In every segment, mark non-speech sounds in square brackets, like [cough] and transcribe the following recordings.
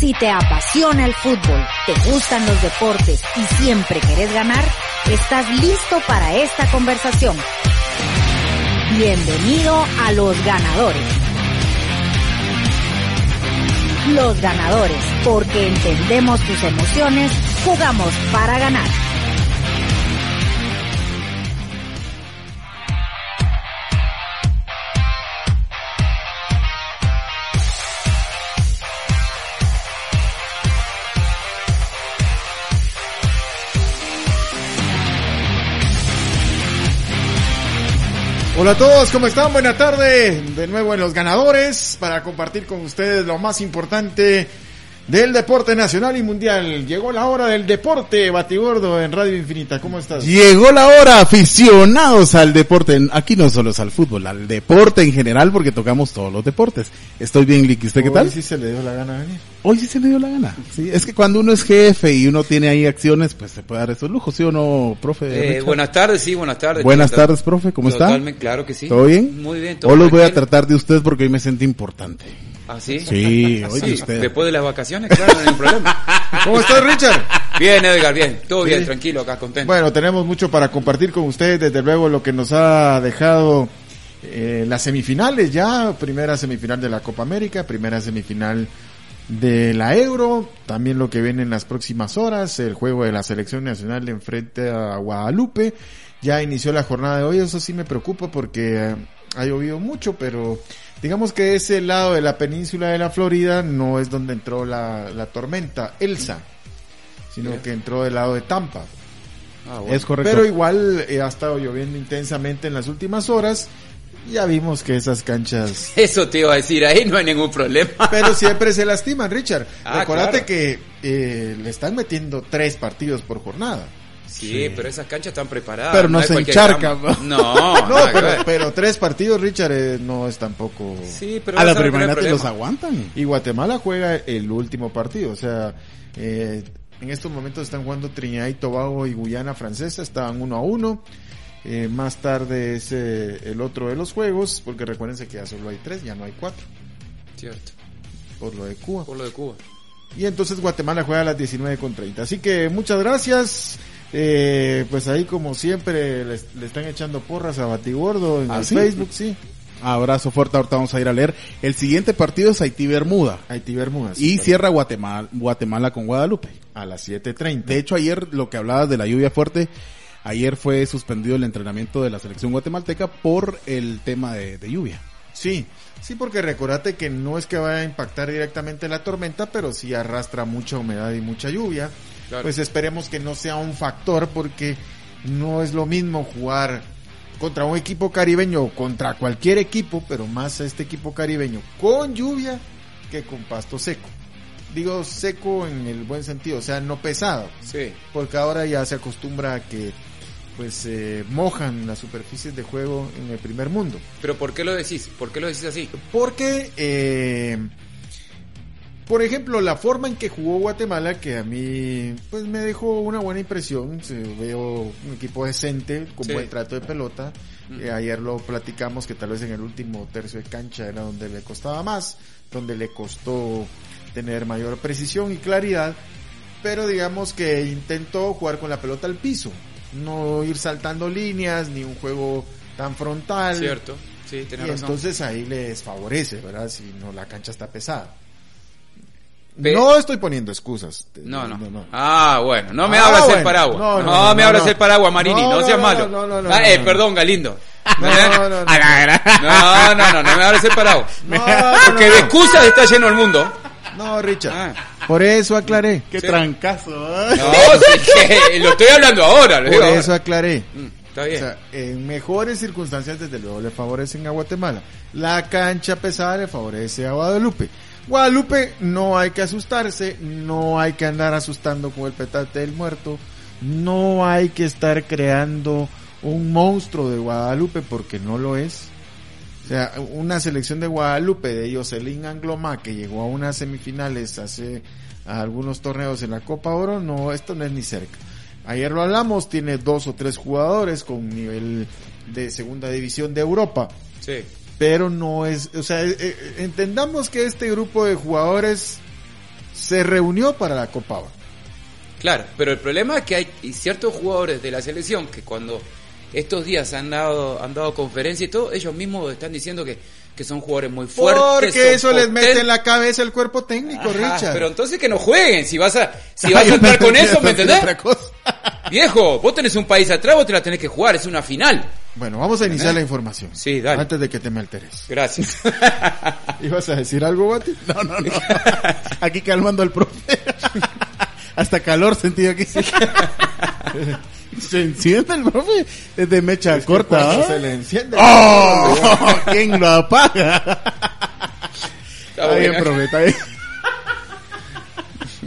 Si te apasiona el fútbol, te gustan los deportes y siempre querés ganar, estás listo para esta conversación. Bienvenido a Los Ganadores. Los Ganadores, porque entendemos tus emociones, jugamos para ganar. Hola a todos, ¿cómo están? Buena tarde. De nuevo en Los Ganadores para compartir con ustedes lo más importante del deporte nacional y mundial. Llegó la hora del deporte, Batigordo en Radio Infinita. ¿Cómo estás? Llegó la hora, aficionados al deporte. Aquí no solo es al fútbol, al deporte en general, porque tocamos todos los deportes. Estoy bien, Licky. ¿Usted qué tal? Hoy sí se le dio la gana venir. Hoy sí se me dio la gana. Sí, es que cuando uno es jefe y uno tiene ahí acciones, pues se puede dar esos lujos, ¿sí o no, profe? Eh, buenas tardes, sí, buenas tardes. Buenas tardes, profe, ¿cómo está? Totalmente, claro que sí. ¿Todo bien? Muy bien. todo Hoy los voy a tratar de usted porque hoy me siento importante. ¿Ah, sí? Sí, de Sí, usted. Después de las vacaciones, claro, no hay problema. [laughs] ¿Cómo estás, Richard? Bien, Edgar, bien. Todo Sí. bien, tranquilo, acá, contento. Bueno, tenemos mucho para compartir con ustedes, desde luego lo que nos ha dejado eh, las semifinales ya, primera semifinal de la Copa América, primera semifinal de la Euro, también lo que viene en las próximas horas, el juego de la selección nacional enfrente a Guadalupe, ya inició la jornada de hoy, eso sí me preocupa porque eh, ha llovido mucho, pero digamos que ese lado de la península de la Florida no es donde entró la, la tormenta Elsa, sino que entró del lado de Tampa. Ah, bueno. Es correcto. Pero igual eh, ha estado lloviendo intensamente en las últimas horas. Ya vimos que esas canchas... [laughs] Eso te iba a decir, ahí no hay ningún problema. Pero [laughs] siempre se lastiman, Richard. Ah, claro. que eh, le están metiendo tres partidos por jornada. Sí, pero esas canchas están preparadas. Pero no se encharcan. No, No, [laughs] pero, pero tres partidos, Richard, eh, no es tampoco... Sí, pero a la primera los problema. aguantan. Y Guatemala juega el último partido. O sea, eh, en estos momentos están jugando Trinidad y Tobago y Guyana Francesa. Estaban uno a uno. Eh, más tarde es eh, el otro de los juegos. Porque recuérdense que ya solo hay tres, ya no hay cuatro. Cierto, Por lo de Cuba. por lo de Cuba. Y entonces Guatemala juega a las 19.30. Así que muchas gracias. Eh, pues ahí como siempre le, están echando porras a Batigordo en ¿Ah, el sí? Facebook, sí. Abrazo fuerte, ahorita vamos a ir a leer. El siguiente partido es Haití-Bermuda. Haití Bermudas. Y cierra Guatemala, Guatemala con Guadalupe. a las 7.30. De hecho, ayer lo que hablabas de la lluvia fuerte, ayer fue suspendido el entrenamiento de la selección guatemalteca por el tema de, de lluvia. Sí, sí, porque recordate que no es que vaya a impactar directamente la tormenta, pero sí arrastra mucha humedad y mucha lluvia. Claro. Pues esperemos que no sea un factor porque no es lo mismo jugar contra un equipo caribeño o contra cualquier equipo, pero más este equipo caribeño con lluvia que con pasto seco. Digo seco en el buen sentido, o sea, no pesado, Sí. porque ahora ya se acostumbra a que pues eh, mojan las superficies de juego en el primer mundo. Pero ¿por qué lo decís? ¿Por qué lo decís así? Porque, eh, por ejemplo, la forma en que jugó Guatemala, que a mí pues me dejó una buena impresión, se, veo un equipo decente, con Sí. buen trato de pelota. Eh, ayer lo platicamos que tal vez en el último tercio de cancha era donde le costaba más, donde le costó tener mayor precisión y claridad, pero digamos que intentó jugar con la pelota al piso, no ir saltando líneas, ni un juego tan frontal. Cierto. Sí, Y tenés razón. entonces ahí les favorece, ¿verdad? Si no la cancha está pesada. Ve- No estoy poniendo excusas. No, no, Ah, bueno, no me Ah, abras el bueno. paraguas. No, No, no, no, me no, abras no. el paraguas, Marini, No, no, no, seas no, malo. no, no, no, ah, eh, no. perdón, Galindo. No, no, no. No, no, no, no me abras el paraguas. No, no, Porque no. [laughs] de excusas está lleno el mundo. No, Richard. Ah. Por eso aclaré. ¡Qué Sí. trancazo! ¿eh? No, sí que lo estoy hablando ahora. Lo Por digo ahora. eso aclaré. Está bien. O sea, en mejores circunstancias, desde luego, le favorecen a Guatemala. La cancha pesada le favorece a Guadalupe. Guadalupe no hay que asustarse, no hay que andar asustando con el petate del muerto, no hay que estar creando un monstruo de Guadalupe porque no lo es. O sea, una selección de Guadalupe de Jocelyn Angloma que llegó a unas semifinales hace algunos torneos en la Copa Oro, no, esto no es ni cerca. Ayer lo hablamos, tiene dos o tres jugadores con nivel de segunda división de Europa, Sí. Pero no es, o sea, eh, eh, entendamos que este grupo de jugadores se reunió para la Copa Oro. Claro, pero el problema es que hay ciertos jugadores de la selección que cuando estos días han dado, han dado conferencia y todo, ellos mismos están diciendo que, que son jugadores muy fuertes. Porque eso les mete en la cabeza el cuerpo técnico, Ajá, Richard. Pero entonces que no jueguen, si vas a, si [laughs] vas a Yo entrar con eso, ¿me otra entendés? Viejo, vos tenés un país atrás, vos te la tenés que jugar, es una final. Bueno, vamos a iniciar la información. Sí, dale. Antes de que te me alteres. Gracias. [laughs] ¿Ibas a decir algo, Bati? No, no, no. [laughs] Aquí calmando al profe. [laughs] Hasta calor sentido aquí. Se enciende el profe. Es de mecha corta. ¿ah? se le enciende. ¡Oh! ¿Quién lo apaga? Está Está bien, profe, está bien.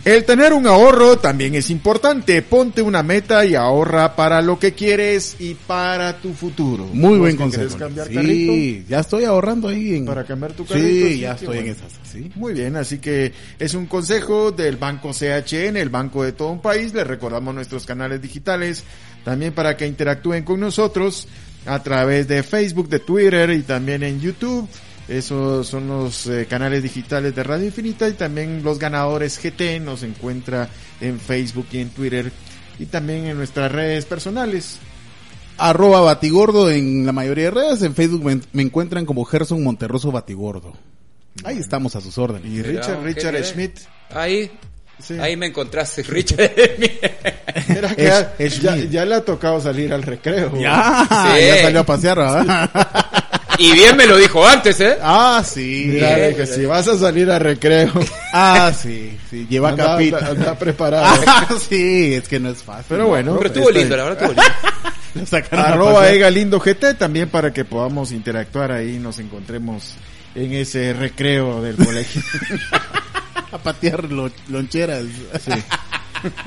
El tener un ahorro también es importante. Ponte una meta y ahorra para lo que quieres y para tu futuro. Muy ¿Vos buen consejo. cambiar sí, carrito? ya estoy ahorrando ahí en... Para cambiar tu carrito. Sí, sí, ya estoy en esas. Sí. Muy bien, así que es un consejo del Banco CHN, el banco de todo un país. Les recordamos nuestros canales digitales también para que interactúen con nosotros a través de Facebook, de Twitter y también en YouTube. Esos son los eh, canales digitales de Radio Infinita y también los ganadores GT nos encuentra en Facebook y en Twitter y también en nuestras redes personales. Arroba Batigordo en la mayoría de redes. En Facebook me, me encuentran como Gerson Monterroso Batigordo. Ahí estamos a sus órdenes. Y Richard, ¿qué Richard? Schmidt. Ahí, Sí. ahí me encontraste, Richard. Mira que Es- ya, es ya- Schmidt. ya le ha tocado salir al recreo. Ya, Sí. ya salió a pasear, ¿verdad? Y bien me lo dijo antes, ¿eh? ah, sí. Mira, que si vas a salir a recreo, [laughs] Ah, sí, sí, lleva anda, capita. anda- [laughs] anda preparado. Ah, sí, es que no es fácil. Pero bueno, Pero estuvo lindo, la verdad estuvo lindo. [laughs] Arroba. Ega Lindo GT también para que podamos interactuar ahí, nos encontremos en ese recreo del colegio. a patear lo- loncheras.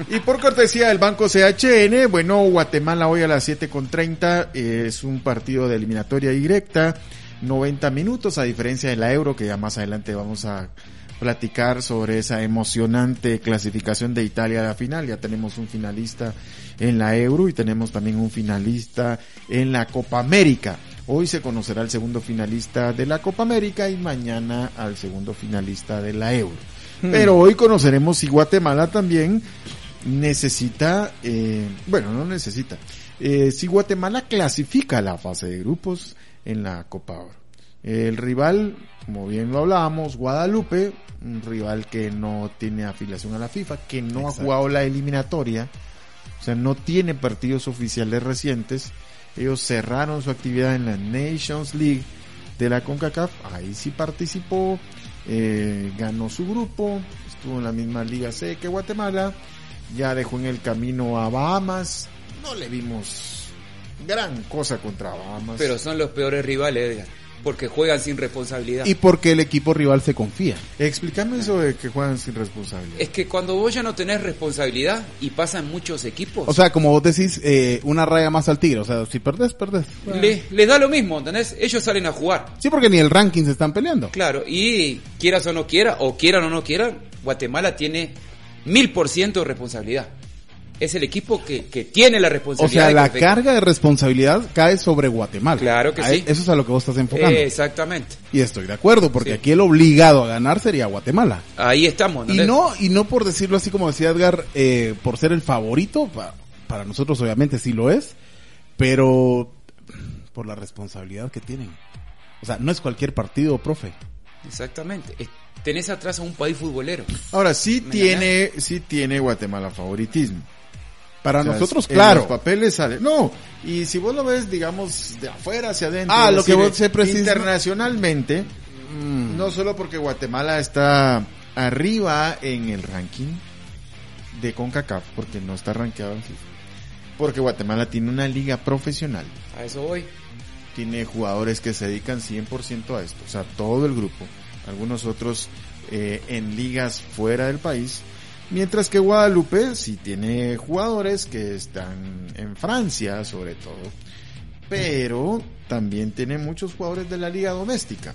Y por cortesía del Banco CHN, bueno, Guatemala hoy a las 7.30 es un partido de eliminatoria directa, 90 minutos, a diferencia de la Euro, que ya más adelante vamos a platicar sobre esa emocionante clasificación de Italia a la final. Ya tenemos un finalista en la Euro y tenemos también un finalista en la Copa América. Hoy se conocerá el segundo finalista de la Copa América y mañana al segundo finalista de la Euro. Pero hoy conoceremos si Guatemala también necesita, eh, bueno, no necesita, eh, si Guatemala clasifica a la fase de grupos en la Copa Oro. El rival, como bien lo hablábamos, Guadalupe, un rival que no tiene afiliación a la FIFA, que no Exacto. ha jugado la eliminatoria, o sea, no tiene partidos oficiales recientes. Ellos cerraron su actividad en la Nations League de la CONCACAF, ahí sí participó, eh, ganó su grupo, estuvo en la misma Liga C que Guatemala, ya dejó en el camino a Bahamas, no le vimos gran cosa contra Bahamas. Pero son los peores rivales, Edgar. Porque juegan sin responsabilidad. Y porque el equipo rival se confía. Explícame eso de que juegan sin responsabilidad. Es que cuando vos ya no tenés responsabilidad y pasan muchos equipos, O sea, como vos decís, eh, una raya más al tigre. O sea, si perdés, perdés. le- les da lo mismo, ¿entendés? Ellos salen a jugar. Sí, porque ni el ranking se están peleando. Claro, y quieras o no quiera, o quieran o no quieran, Guatemala tiene mil por ciento de responsabilidad. Es el equipo que, que tiene la O responsabilidad. sea, de la que- carga de responsabilidad cae sobre Guatemala. Claro que A- sí. Eso es a lo que vos estás enfocando. Exactamente. Y estoy de acuerdo, porque Sí. aquí el obligado a ganar sería Guatemala. Ahí estamos. Y ¿entendés? no, y no por decirlo así como decía Edgar, eh, por ser el favorito, pa- para nosotros obviamente sí lo es, pero por la responsabilidad que tienen. O sea, no es cualquier partido, profe. Exactamente. Tenés atrás a un país futbolero. Ahora sí ¿Me tiene, sí tiene Guatemala favoritismo. Para O sea, nosotros, en claro. los papeles sale. No, y si vos lo ves, digamos, de afuera hacia adentro. Ah, lo que vos siempre decís, Internacionalmente, Mm. no solo porque Guatemala está arriba en el ranking de CONCACAF, porque no está rankeado en FIFA, Porque Guatemala tiene una liga profesional. A eso voy. Tiene jugadores que se dedican 100% a esto. O sea, todo el grupo. Algunos otros eh, en ligas fuera del país. Mientras que Guadalupe sí tiene jugadores que están en Francia, sobre todo. Pero también tiene muchos jugadores de la liga doméstica.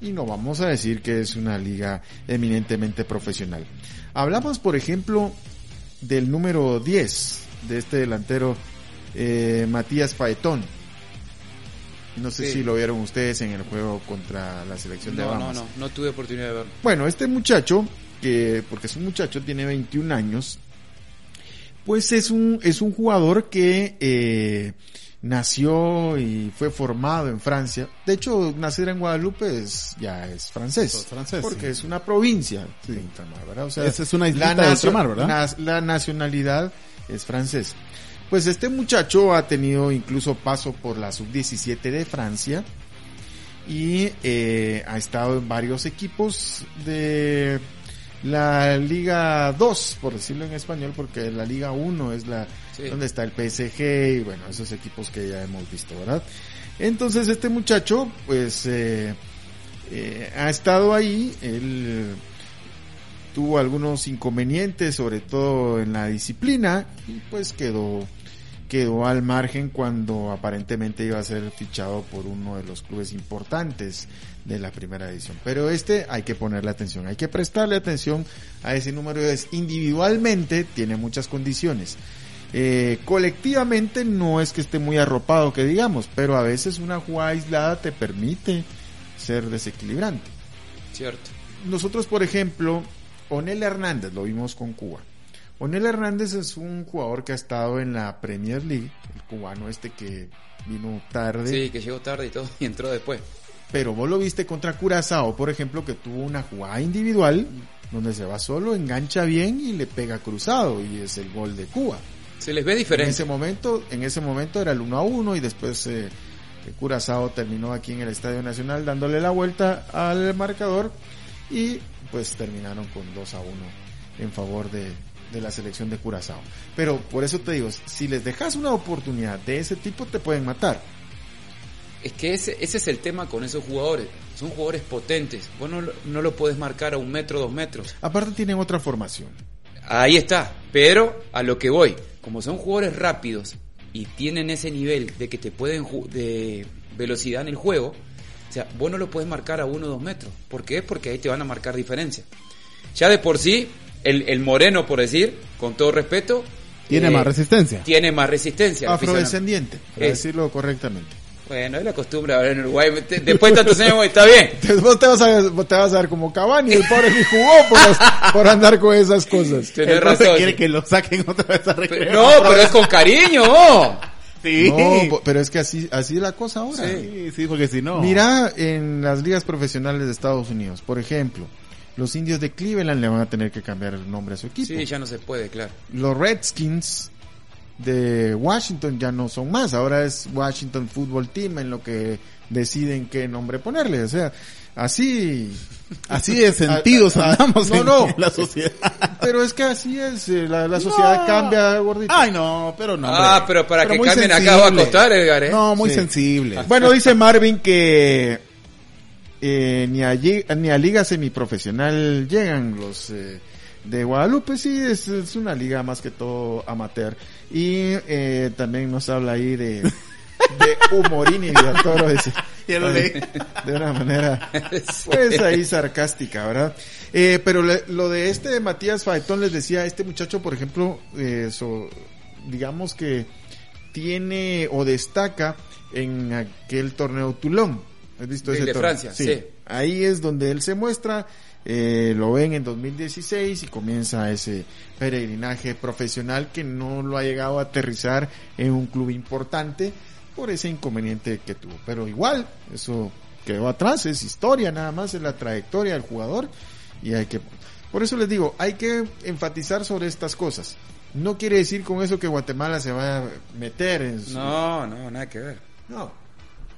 Y no vamos a decir que es una liga eminentemente profesional. Hablamos, por ejemplo, del número 10 de este delantero, eh, Matías Faetón. No sé Sí. si lo vieron ustedes en el juego contra la selección de No, no, Bahamas. no, no tuve oportunidad de verlo. Bueno, este muchacho, que porque es un muchacho, tiene 21 años, pues es un, es un jugador que eh, nació y fue formado en Francia. De hecho, nacer en Guadalupe es, ya es francés. Es francés, porque sí. es una provincia de ultramar, ¿verdad? O sea, Esa es una islita la de ultramar, ¿verdad? la nacionalidad es francés. Pues este muchacho ha tenido incluso paso por la sub-17 de Francia y eh, ha estado en varios equipos de la Liga 2, por decirlo en español, porque la Liga 1 es la Sí. donde está el PSG y bueno, esos equipos que ya hemos visto, ¿verdad? Entonces este muchacho, pues, eh, eh, ha estado ahí, él tuvo algunos inconvenientes, sobre todo en la disciplina, y pues quedó quedó al margen cuando aparentemente iba a ser fichado por uno de los clubes importantes de la primera edición. Pero este hay que ponerle atención, hay que prestarle atención a ese número es individualmente tiene muchas condiciones. Eh, colectivamente no es que esté muy arropado que digamos, pero a veces una jugada aislada te permite ser desequilibrante. Cierto. Nosotros, por ejemplo, Onel Hernández, lo vimos con Cuba. Onel Hernández es un jugador que ha estado en la Premier League, el cubano este que vino tarde, Sí, que llegó tarde y todo [laughs] y entró después. pero vos lo viste contra Curazao, por ejemplo, que tuvo una jugada individual donde se va solo, engancha bien y le pega cruzado y es el gol de Cuba. Se les ve En diferente. ese momento, en ese momento era el 1 a 1 y después eh, Curazao terminó aquí en el Estadio Nacional dándole la vuelta al marcador y pues terminaron con 2 a 1 en favor de, de la selección de Curazao. Pero por eso te digo, si les dejas una oportunidad de ese tipo te pueden matar. Es que ese, ese es el tema con esos jugadores. Son jugadores potentes. Vos no, lo- no lo podés marcar a un metro, dos metros. Aparte tienen otra formación. Ahí está. Pero a lo que voy, como son jugadores rápidos y tienen ese nivel de que te pueden de velocidad en el juego, o sea, vos no lo puedes marcar a uno o dos metros. ¿Por qué? Porque ahí te van a marcar diferencia. Ya de por sí, el, el moreno, por decir, con todo respeto, Tiene eh, más resistencia. Tiene más resistencia. Afrodescendiente, para Es- decirlo correctamente. Bueno, es la costumbre ahora en Uruguay. Te- Después de tantos años, está bien. [laughs] Entonces vos te vas a, vos te vas a ver como Cavani, el pobre ni jugó por, por andar con esas cosas. Tenés El profe razón. quiere que lo saquen otra vez a recreo. No, pero es con cariño. Sí. No, pero es que así, así es la cosa ahora. Sí, sí, porque si no. Mira en las ligas profesionales de Estados Unidos, por ejemplo, los indios de Cleveland le van a tener que cambiar el nombre a su equipo. Sí, ya no se puede, claro. Los Redskins de Washington ya no son más, ahora es Washington Football Team en lo que deciden qué nombre ponerle, o sea, así, Así de [laughs] sentidos [laughs] A- a- andamos no, en, no. en la sociedad. [laughs] pero es que así es, eh, la, la sociedad No. cambia, gordito. Ay, no, pero no. Ah, hombre. pero para que cambien acá va a costar, Edgar, ¿eh? No, muy Sí. sensible. Bueno, dice Marvin que eh, ni, a, ni a liga semiprofesional llegan los eh, de Guadalupe, sí, es, es una liga más que todo amateur. Y eh, también nos habla ahí de, de Humorini Villatoro, [laughs] dice. Ya lo leí. De una manera, [laughs] pues ahí sarcástica, ¿verdad? Eh, pero le- lo de este de Matías Faetón les decía, este muchacho, por ejemplo, eh, so- digamos que tiene o destaca en aquel torneo Toulon. ¿Has visto El ese de? Francia, sí. Ahí es donde él se muestra, eh, lo ven en 2016 y comienza ese peregrinaje profesional que no lo ha llegado a aterrizar en un club importante por ese inconveniente que tuvo. Pero igual, eso quedó atrás, es historia nada más, es la trayectoria del jugador y hay que... Por eso les digo, hay que enfatizar sobre estas cosas. No quiere decir con eso que Guatemala se va a meter en su... No, no, nada que ver. no,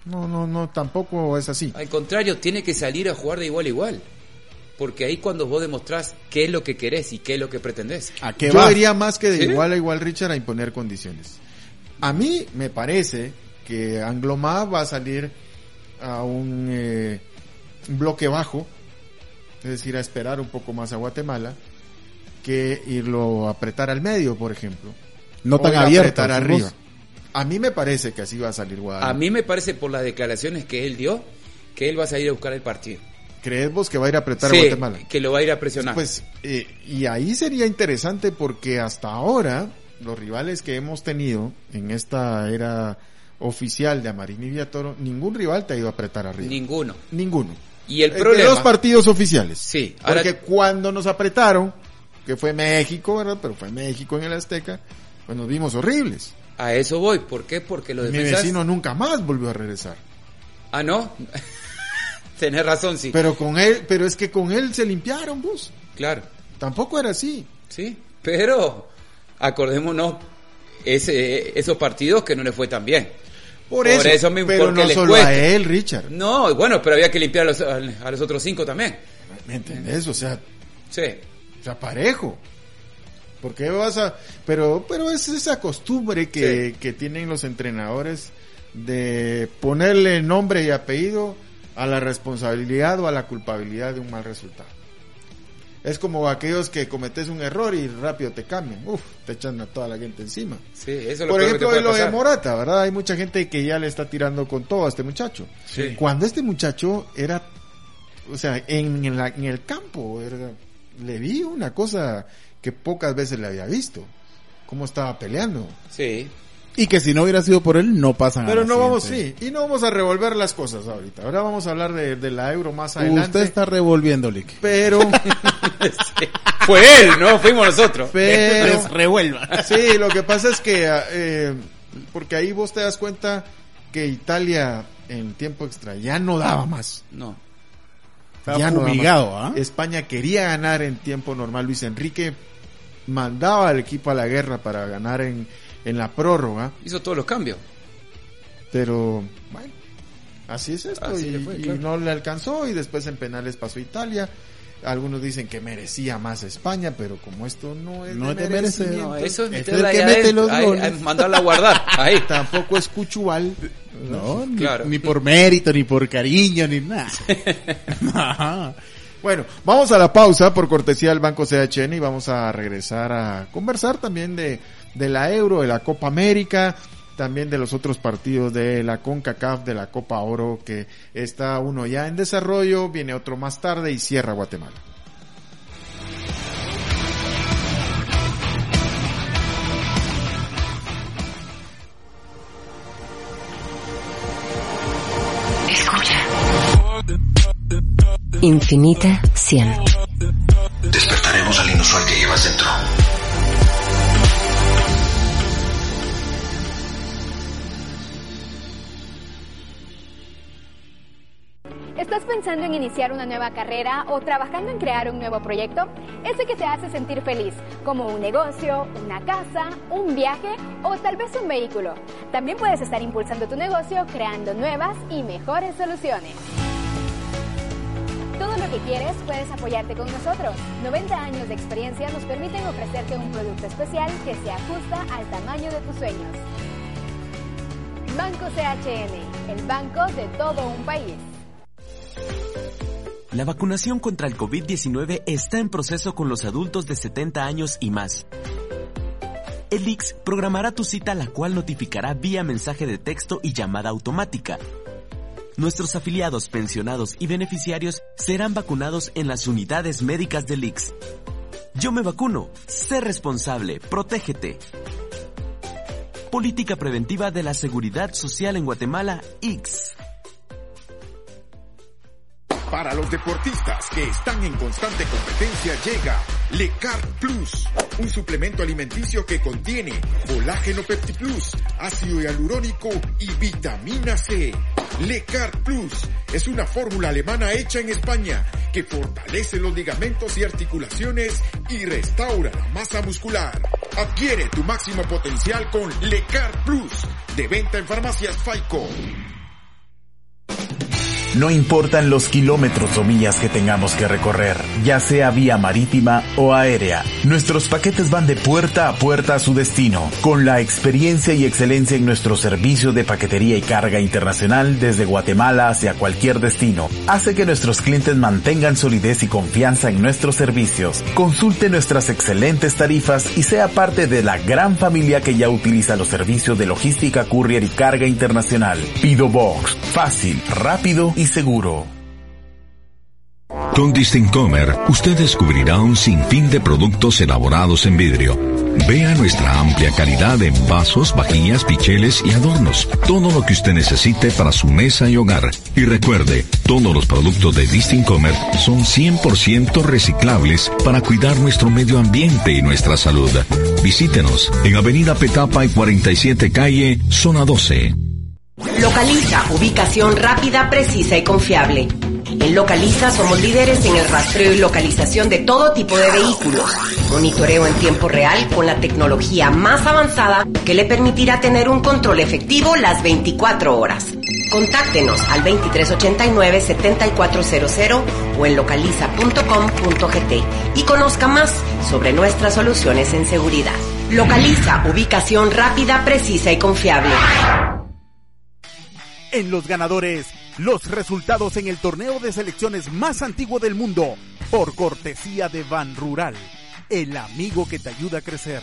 no, no, no, tampoco es así. Al contrario, tiene que salir a jugar de igual a igual. Porque ahí cuando vos demostrás qué es lo que querés y qué es lo que pretendés. ¿A qué Yo va? diría más que de ¿Sí? igual a igual, Richard, a imponer condiciones. A mí me parece que Anglomá va a salir a un eh, bloque bajo, es decir, a esperar un poco más a Guatemala, que irlo a apretar al medio, por ejemplo. No O tan abierto. apretar arriba. A mí me parece que así va a salir Guadalupe. A mí me parece por las declaraciones que él dio que él va a salir a buscar el partido. ¿Crees vos que va a ir a apretar Sí, a Guatemala? que lo va a ir a presionar. Pues, eh, y ahí sería interesante porque hasta ahora los rivales que hemos tenido en esta era oficial de Amarín y Villatoro, ningún rival te ha ido a apretar arriba. Ninguno. Ninguno. Y el problema... De los partidos oficiales. Sí, ahora- Porque cuando nos apretaron, que fue México, ¿verdad? Pero fue México en el Azteca, pues nos vimos horribles. A eso voy. ¿Por qué? Porque los Mi defensas... vecino nunca más volvió a regresar. Ah, ¿no? [laughs] Tenés razón, sí. Pero con él, pero es que con él se limpiaron, bus. Claro. Tampoco era así. Sí. Pero acordémonos ese, esos partidos que no le fue tan bien. Por, Por eso, mismo, pero no solo cuesta. a él, Richard. No, bueno, pero había que limpiar a los, a los otros cinco también. ¿Me entendés? O sea, Sí. o sea, parejo. Porque vas a, pero, pero es esa costumbre que, que tienen los entrenadores de ponerle nombre y apellido a la responsabilidad o a la culpabilidad de un mal resultado. Es como aquellos que cometes un error y rápido te cambian. Uf, te echan a toda la gente encima. Sí, eso es lo Por que te ejemplo, puede en lo de. Morata, ¿verdad? Hay mucha gente que ya le está tirando con todo a este muchacho. Sí. Cuando este muchacho era, o sea, en, en la- en el campo, era- le vi una cosa que pocas veces le había visto. Cómo estaba peleando. Sí. Y que si no hubiera sido por él, no pasan a Pero no vamos, sí, y no vamos a revolver las cosas ahorita. Ahora vamos a hablar de, de la euro más adelante. Usted está revolviendo, Lick. Pero, Sí. [laughs] [laughs] Fue él, no fuimos nosotros. pero, revuelva. Sí, lo que pasa es que, eh, porque ahí vos te das cuenta que Italia en tiempo extra ya no daba más. No. Estaba ya no daba fumigado, más. ¿ah? España quería ganar en tiempo normal. Luis Enrique mandaba al equipo a la guerra para ganar en, en la prórroga, Hizo todos los cambios. pero bueno, así es esto Así y, le fue, y no le alcanzó y después en penales pasó Italia. Algunos dicen que merecía más España, pero como esto no es No de te merece. No, eso es Este meterla es el ahí que mete los ahí, goles. ahí, mandarla a guardar. Ahí. [laughs] tampoco es Cuchubal. No, ni, Claro. ni por mérito, ni por cariño, ni nada. [laughs] [laughs] Bueno, vamos a la pausa por cortesía del Banco CHN y vamos a regresar a conversar también de, de la Euro, de la Copa América, también de los otros partidos de la CONCACAF, de la Copa Oro, que está uno ya en desarrollo, viene otro más tarde y cierra Guatemala. Infinita 100. Despertaremos al inusual que llevas dentro. ¿Estás pensando en iniciar una nueva carrera o trabajando en crear un nuevo proyecto? Ese que te hace sentir feliz, como un negocio, una casa, un viaje o tal vez un vehículo. También puedes estar impulsando tu negocio creando nuevas y mejores soluciones. Lo que quieres puedes apoyarte con nosotros. 90 años de experiencia nos permiten ofrecerte un producto especial que se ajusta al tamaño de tus sueños. Banco CHN, el banco de todo un país. La vacunación contra el COVID-19 está en proceso con los adultos de 70 años y más. El IX programará tu cita la cual notificará vía mensaje de texto y llamada automática. Nuestros afiliados, pensionados y beneficiarios serán vacunados en las unidades médicas del IX. Yo me vacuno. Sé responsable. Protégete. Política Preventiva de la Seguridad Social en Guatemala, X. Para los deportistas que están en constante competencia llega Lecard Plus, un suplemento alimenticio que contiene colágeno Pepti Plus, ácido hialurónico y vitamina C. Lecard Plus es una fórmula alemana hecha en España que fortalece los ligamentos y articulaciones y restaura la masa muscular. Adquiere tu máximo potencial con Lecard Plus, de venta en farmacias Faico. No importan los kilómetros o millas que tengamos que recorrer, ya sea vía marítima o aérea. Nuestros paquetes van de puerta a puerta a su destino, con la experiencia y excelencia en nuestro servicio de paquetería y carga internacional desde Guatemala hacia cualquier destino. Hace que nuestros clientes mantengan solidez y confianza en nuestros servicios. Consulte nuestras excelentes tarifas y sea parte de la gran familia que ya utiliza los servicios de logística courier y carga internacional. Pido Box, fácil, rápido y seguro. Con Distincomer, usted descubrirá un sinfín de productos elaborados en vidrio. Vea nuestra amplia calidad en vasos, vajillas, picheles y adornos. Todo lo que usted necesite para su mesa y hogar. Y recuerde, todos los productos de Distincomer son 100% reciclables para cuidar nuestro medio ambiente y nuestra salud. Visítenos en Avenida Petapa y 47 Calle, Zona 12. Localiza ubicación rápida, precisa y confiable. En Localiza somos líderes en el rastreo y localización de todo tipo de vehículos. Monitoreo en tiempo real con la tecnología más avanzada que le permitirá tener un control efectivo las 24 horas. Contáctenos al 2389-7400 o en localiza.com.gt y conozca más sobre nuestras soluciones en seguridad. Localiza ubicación rápida, precisa y confiable. En los ganadores, los resultados en el torneo de selecciones más antiguo del mundo, por cortesía de Ban Rural, el amigo que te ayuda a crecer.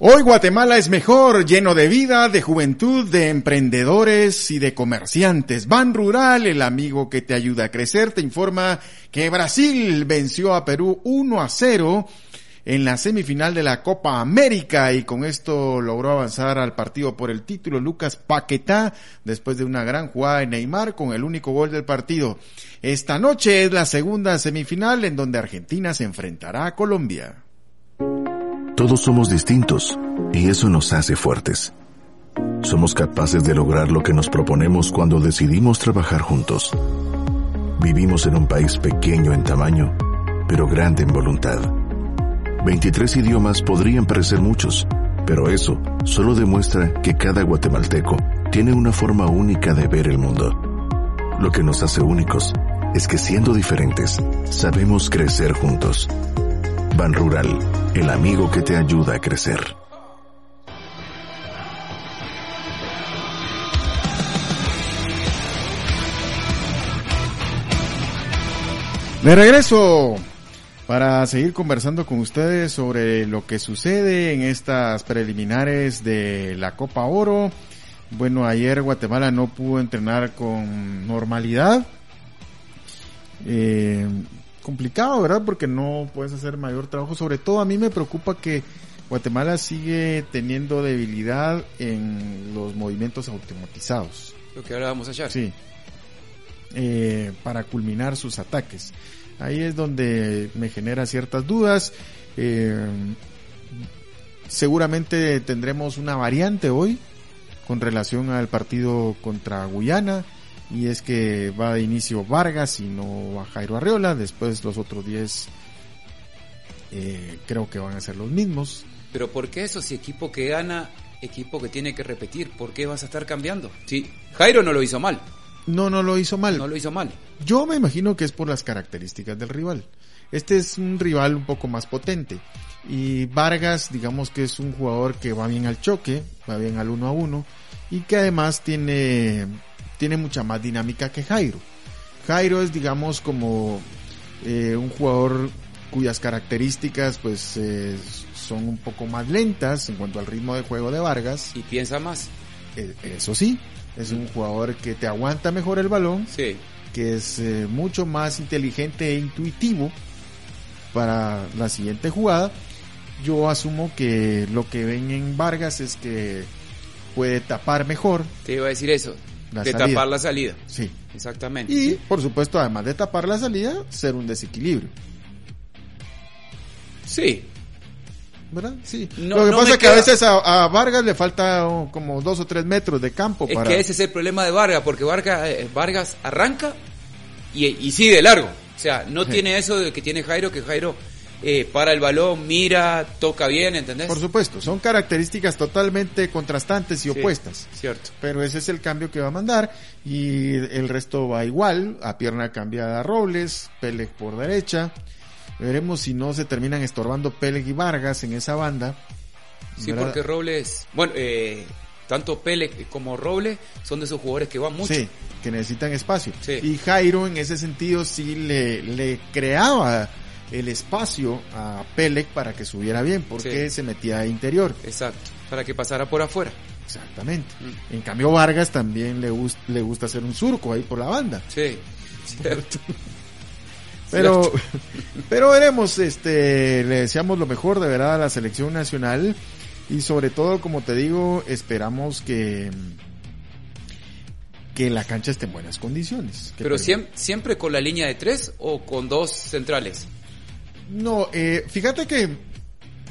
Hoy Guatemala es mejor, lleno de vida, de juventud, de emprendedores y de comerciantes. Ban Rural, el amigo que te ayuda a crecer, te informa que Brasil venció a Perú 1 a 0 en la semifinal de la Copa América y con esto logró avanzar al partido por el título Lucas Paquetá después de una gran jugada de Neymar con el único gol del partido. Esta noche es la segunda semifinal en donde Argentina se enfrentará a Colombia. Todos somos distintos y eso nos hace fuertes. Somos capaces de lograr lo que nos proponemos cuando decidimos trabajar juntos. Vivimos en un país pequeño en tamaño, pero grande en voluntad 23 idiomas podrían parecer muchos, pero eso solo demuestra que cada guatemalteco tiene una forma única de ver el mundo. Lo que nos hace únicos es que siendo diferentes, sabemos crecer juntos. Ban Rural, el amigo que te ayuda a crecer. De regreso para seguir conversando con ustedes sobre lo que sucede en estas preliminares de la Copa Oro. Bueno, ayer Guatemala no pudo entrenar con normalidad. Eh, complicado, ¿verdad? Porque no puedes hacer mayor trabajo. Sobre todo a mí me preocupa que Guatemala sigue teniendo debilidad en los movimientos automatizados. Lo que ahora vamos a hallar. Sí. Eh, para culminar sus ataques. Ahí es donde me genera ciertas dudas. Eh, seguramente tendremos una variante hoy con relación al partido contra Guyana. Y es que va de inicio Vargas y no va Jairo Arreola. Después los otros 10 eh, creo que van a ser los mismos. Pero ¿por qué eso? Si equipo que gana, equipo que tiene que repetir, ¿por qué vas a estar cambiando? Sí, Jairo no lo hizo mal. No, no lo hizo mal. No lo hizo mal. Yo me imagino que es por las características del rival. Este es un rival un poco más potente. Y Vargas, digamos que es un jugador que va bien al choque, va bien al uno a uno, y que además tiene, tiene mucha más dinámica que Jairo. Jairo es, digamos, como eh, un jugador cuyas características, pues, eh, son un poco más lentas en cuanto al ritmo de juego de Vargas. Y piensa más. Eh, eso sí, es un jugador que te aguanta mejor el balón. Sí. Que es eh, mucho más inteligente e intuitivo para la siguiente jugada. Yo asumo que lo que ven en Vargas es que puede tapar mejor. Te iba a decir eso. de tapar la salida. Sí. Exactamente. Y, por supuesto, además de tapar la salida, ser un desequilibrio. Sí, ¿verdad? Sí. lo que pasa es que a veces a, Vargas le falta como dos o tres metros de campo. Es que ese es el problema de Vargas, porque Vargas, eh, Vargas arranca y, y, sigue largo. O sea, no tiene eso de que tiene Jairo, que Jairo eh, para el balón, mira, toca bien, ¿entendés? Por supuesto, son características totalmente contrastantes y Sí, opuestas. Cierto. Pero ese es el cambio que va a mandar y el resto va igual, a pierna cambiada Robles, Peleg por derecha. Veremos si no se terminan estorbando Peleg y Vargas en esa banda. Sí, ¿verdad? porque Robles, bueno, eh, tanto Pele como Robles son de esos jugadores que van mucho. Sí, que necesitan espacio. Sí. Y Jairo en ese sentido sí le, le creaba el espacio a Pelec para que subiera bien, porque Sí. se metía a interior. Exacto, para que pasara por afuera. Exactamente. Mm. En cambio Vargas también le, gust- le gusta hacer un surco ahí por la banda. Sí, [laughs] cierto. [laughs] Pero, [laughs] pero veremos, este, le deseamos lo mejor de verdad a la selección nacional y sobre todo, como te digo, esperamos que, que la cancha esté en buenas condiciones. Pero per- siem- siempre con la línea de tres o con dos centrales. No, eh, fíjate que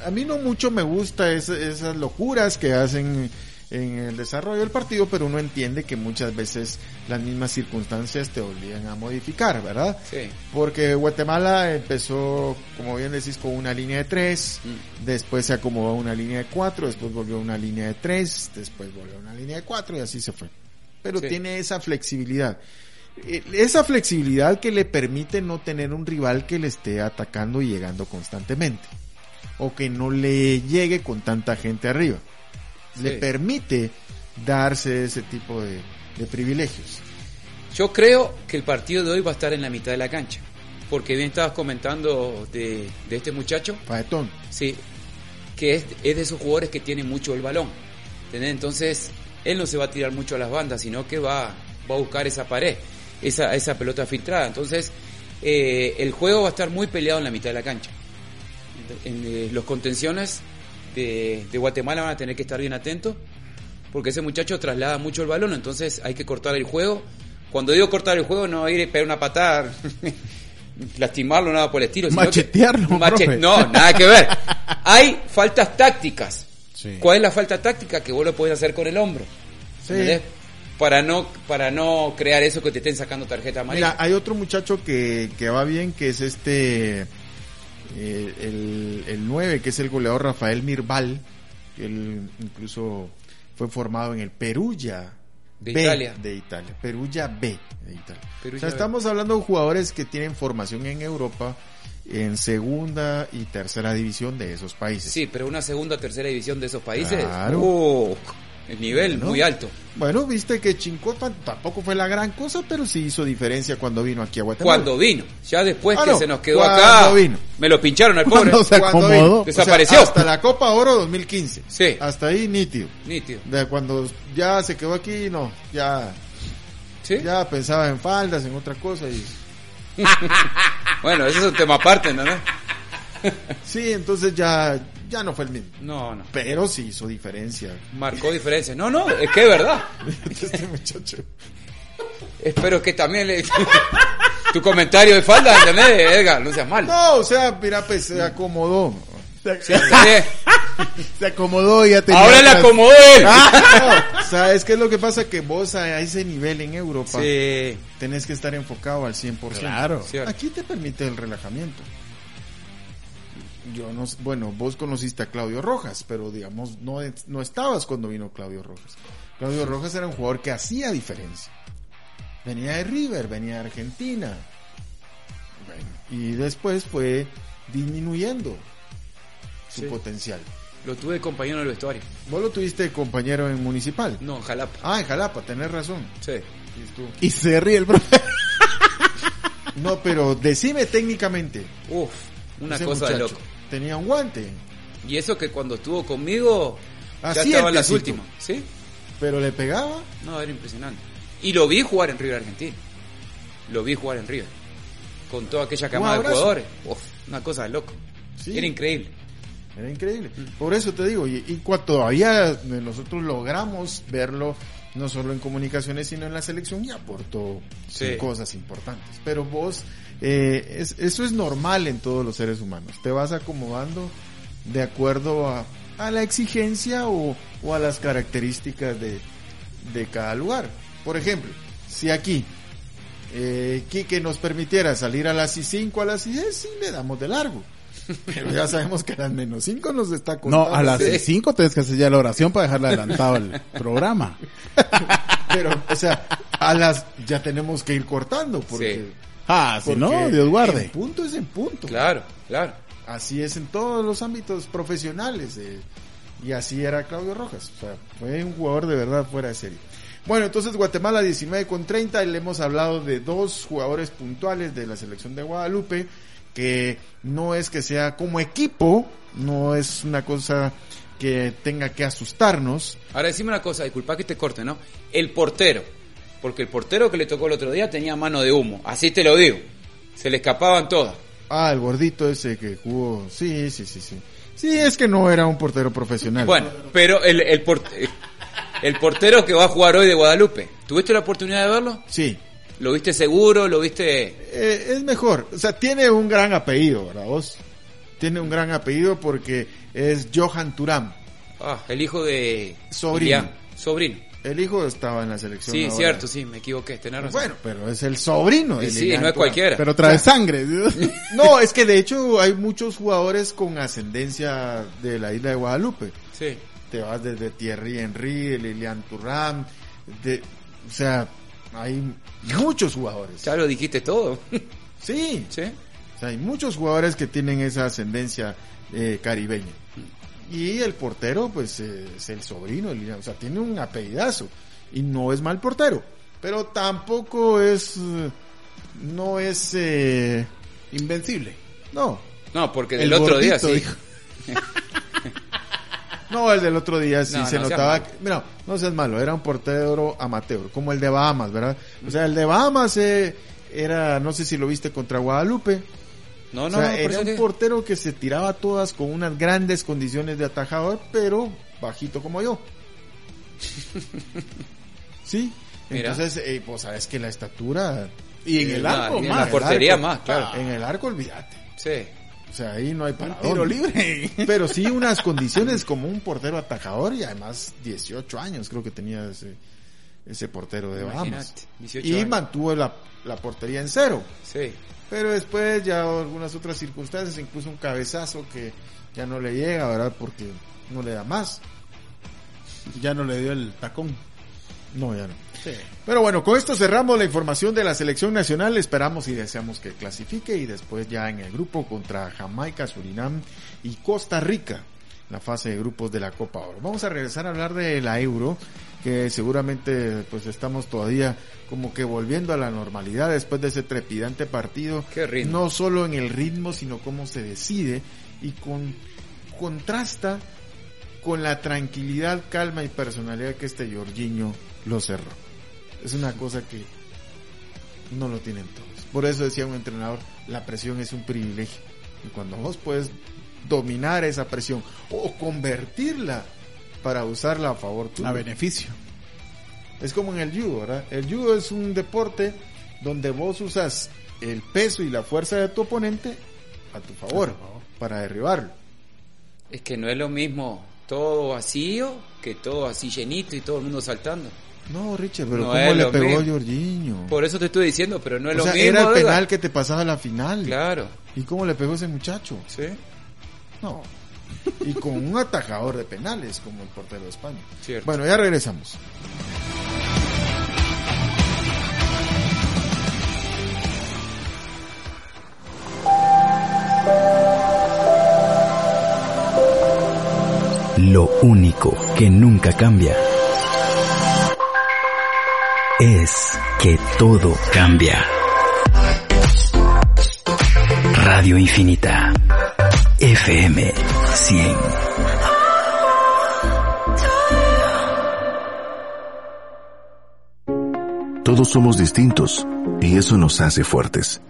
a mí no mucho me gusta es- esas locuras que hacen en el desarrollo del partido, pero uno entiende que muchas veces las mismas circunstancias te obligan a modificar, ¿verdad? Sí. Porque Guatemala empezó, como bien decís, con una línea de tres, Mm. después se acomodó a una línea de cuatro, después volvió a una línea de tres, después volvió a una línea de cuatro y así se fue. Pero Sí. tiene esa flexibilidad. Eh, Esa flexibilidad que le permite no tener un rival que le esté atacando y llegando constantemente. O que no le llegue con tanta gente arriba. Le permite darse ese tipo de, de privilegios. Yo creo que el partido de hoy va a estar en la mitad de la cancha. Porque bien estabas comentando de, de este muchacho. Paetón. Sí. Que es, es de esos jugadores que tienen mucho el balón. ¿entendés? Entonces, él no se va a tirar mucho a las bandas, sino que va, va a buscar esa pared, esa, esa pelota filtrada. Entonces, eh, el juego va a estar muy peleado en la mitad de la cancha. En, eh, los contenciones de, de Guatemala van a tener que estar bien atentos, porque ese muchacho traslada mucho el balón, entonces hay que cortar el juego. Cuando digo cortar el juego, no ir y pegar una patada, [laughs] lastimarlo, nada por el estilo. sino que- Machetearlo, [laughs] Mache- profe. No, nada que ver. Hay faltas tácticas. Sí. ¿Cuál es la falta táctica que vos lo podés hacer con el hombro? Para no, para no crear eso que te estén sacando tarjeta amarilla. Mira, hay otro muchacho que, que va bien, que es este, eh, el, el 9, que es el goleador Rafael Mirval. que Él incluso fue formado en el Perugia De B Italia. de Italia. Perugia B de Italia. Perugia o sea, B. estamos hablando de jugadores que tienen formación en Europa en segunda y tercera división de esos países. Sí, pero una segunda tercera división de esos países. Claro. El nivel Bueno. muy alto. Bueno, viste que Chincopa tampoco fue la gran cosa, pero sí hizo diferencia cuando vino aquí a Guatemala. Cuando vino. Ya después Ah, que no, se nos quedó cuando acá. vino. Me lo pincharon al [laughs] pobre. Cuando se acomodó. vino. O sea, Desapareció. hasta la Copa Oro 2015. Sí. Hasta ahí nítido. Nítido. De cuando ya se quedó aquí, no, ya, ¿Sí? ya pensaba en faldas, en otra cosa y [laughs] Bueno, ese es un tema aparte, ¿no? sí, entonces ya, ya no fue el mismo. No, no. Pero sí hizo diferencia. Marcó diferencia. No, no, es que es verdad. [laughs] Este muchacho. Espero que también le... [laughs] tu comentario de falda, ¿entendés, Edgar? No seas malo. No, o sea, mira, pues se acomodó. Sí. Se acomodó y ya tenía Ahora le acomodó. No, ¿Sabes qué es lo que pasa? Que vos a, ese nivel en Europa Sí. tenés que estar enfocado al 100%. Claro. Aquí te permite el relajamiento. Yo no, bueno, vos conociste a Claudio Rojas, pero digamos, no, no estabas cuando vino Claudio Rojas. Claudio Rojas era un jugador que hacía diferencia. Venía de River, venía de Argentina. Bueno, y después fue disminuyendo su Sí. potencial. Lo tuve de compañero en el vestuario. Vos lo tuviste de compañero en Municipal. No, en Jalapa. Ah, en Jalapa, tenés razón. Sí. Estuvo. Y se ríe el profe. [laughs] No, pero decime técnicamente. Uf, una cosa de muchacho loco. Tenía un guante, Y eso que cuando estuvo conmigo, ya Así en las últimas. ¿Sí? pero le pegaba. No, era impresionante. Y lo vi jugar en River Argentina. Lo vi jugar en River. Con toda aquella camada de jugadores. Uf, una cosa de loco. Sí. Era increíble. Era increíble. Por eso te digo, y, y todavía nosotros logramos verlo no solo en comunicaciones, sino en la selección y aportó Sí. cosas importantes. Pero vos, eh, es- eso es normal en todos los seres humanos. Te vas acomodando de acuerdo a, a la exigencia o, o a las características de, de cada lugar. Por ejemplo, si aquí eh, Quique nos permitiera salir a las 5 a las 10, sí le damos de largo. Pero ya sabemos que a las menos 5 nos está costando. No, a las Sí. 5 tienes que hacer ya la oración para dejarle adelantado el programa. [laughs] Pero, o sea, a las ya tenemos que ir cortando porque, Ah, si no, Dios guarde. En punto es en punto. Claro, claro. Así es en todos los ámbitos profesionales. eh, y así era Claudio Rojas. O sea, fue un jugador de verdad fuera de serie. Bueno, entonces Guatemala 19 con 30 y le hemos hablado de dos jugadores puntuales de la selección de Guadalupe que no es que sea como equipo, no es una cosa que tenga que asustarnos. Ahora decime una cosa, disculpa que te corte, ¿no? El portero, porque el portero que le tocó el otro día tenía mano de humo, así te lo digo. Se le escapaban todas. Ah, el gordito ese que jugó. Sí, sí, sí, sí. Sí, es que no era un portero profesional. Bueno, pero el, el, port- el portero que va a jugar hoy de Guadalupe, ¿tuviste la oportunidad de verlo? Sí. ¿Lo viste seguro? ¿Lo viste...? Eh, es mejor. O sea, tiene un gran apellido, ¿verdad vos? Tiene un gran apellido porque es Johan Turam. Ah, el hijo de... Sobrino. Ilián. Sobrino. El hijo estaba en la selección. Sí, ahora. cierto, sí, me equivoqué, tenés razón. Bueno, pero es el sobrino. de Sí, Lilian no es cualquiera. Pero trae sangre. [laughs] No, es que de hecho hay muchos jugadores con ascendencia de la isla de Guadalupe. Sí. Te vas desde Thierry Henry, Lilian Turam, de, o sea, hay muchos jugadores. Ya lo dijiste todo. Sí. [laughs] Sí. O sea, hay muchos jugadores que tienen esa ascendencia eh, caribeña. Y el portero, pues, eh, es el sobrino, o sea, tiene un apellidazo. Y no es mal portero. Pero tampoco es, eh, no es, eh, Invencible. no, No, porque El del otro día sí. dijo. [laughs] No, el del otro día sí No, se no notaba. que- mira, no seas malo, era un portero amateur, como el de Bahamas, ¿verdad? O sea, el de Bahamas eh, era, no sé si lo viste contra Guadalupe. No, o no, sea, por era un que- portero que se tiraba todas con unas grandes condiciones de atajador, pero bajito como yo. [laughs] sí. Mira. Entonces, eh, pues sabes que la estatura. Y en el arco, y en más. la portería arco, más, claro. En el arco, olvídate. Sí. O sea, ahí no hay para Un tiro dónde. libre. [laughs] Pero sí unas condiciones como un portero atajador y además 18 años creo que tenía ese, ese portero de Bahamas. Imagínate, 18 Y años. mantuvo la, la portería en cero. Sí. Pero después ya algunas otras circunstancias, incluso un cabezazo que ya no le llega, ¿verdad? Porque no le da más. Ya no le dio el tacón. No, ya no. Pero bueno, con esto cerramos la información de la selección nacional. Esperamos y deseamos que clasifique y después ya en el grupo contra Jamaica, Surinam y Costa Rica, la fase de grupos de la Copa Oro. Vamos a regresar a hablar de la Euro, que seguramente pues estamos todavía como que volviendo a la normalidad después de ese trepidante partido. No solo en el ritmo, sino cómo se decide y con contrasta con la tranquilidad, calma y personalidad que este Jorginho lo cerró. Es una cosa que no lo tienen todos. Por eso decía un entrenador, la presión es un privilegio. Y cuando vos puedes dominar esa presión o convertirla para usarla a favor tuyo. A beneficio. Es como en el judo, ¿verdad? El judo es un deporte donde vos usas el peso y la fuerza de tu oponente a tu favor, para derribarlo. Es que no es lo mismo todo vacío que todo así llenito y todo el mundo saltando. No, Richard, pero No ¿cómo le pegó a mismo. Jorginho? Por eso te estoy diciendo, pero no es o lo sea, mismo. era el ¿verdad? penal que te pasaba a la final. Claro. ¿Y cómo le pegó ese muchacho? Sí. No. Y con un atajador de penales como el portero de España. Cierto. Bueno, ya regresamos. Lo único que nunca cambia es que todo cambia. Radio Infinita. FM 100. Todos somos distintos y eso nos hace fuertes.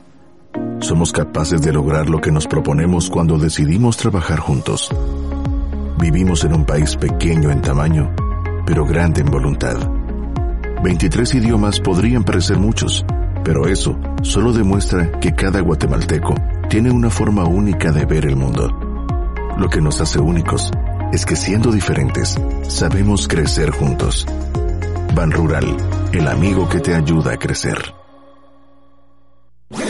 Somos capaces de lograr lo que nos proponemos cuando decidimos trabajar juntos. Vivimos en un país pequeño en tamaño, pero grande en voluntad. 23 idiomas podrían parecer muchos, pero eso solo demuestra que cada guatemalteco tiene una forma única de ver el mundo. Lo que nos hace únicos es que siendo diferentes, sabemos crecer juntos. Ban Rural, el amigo que te ayuda a crecer.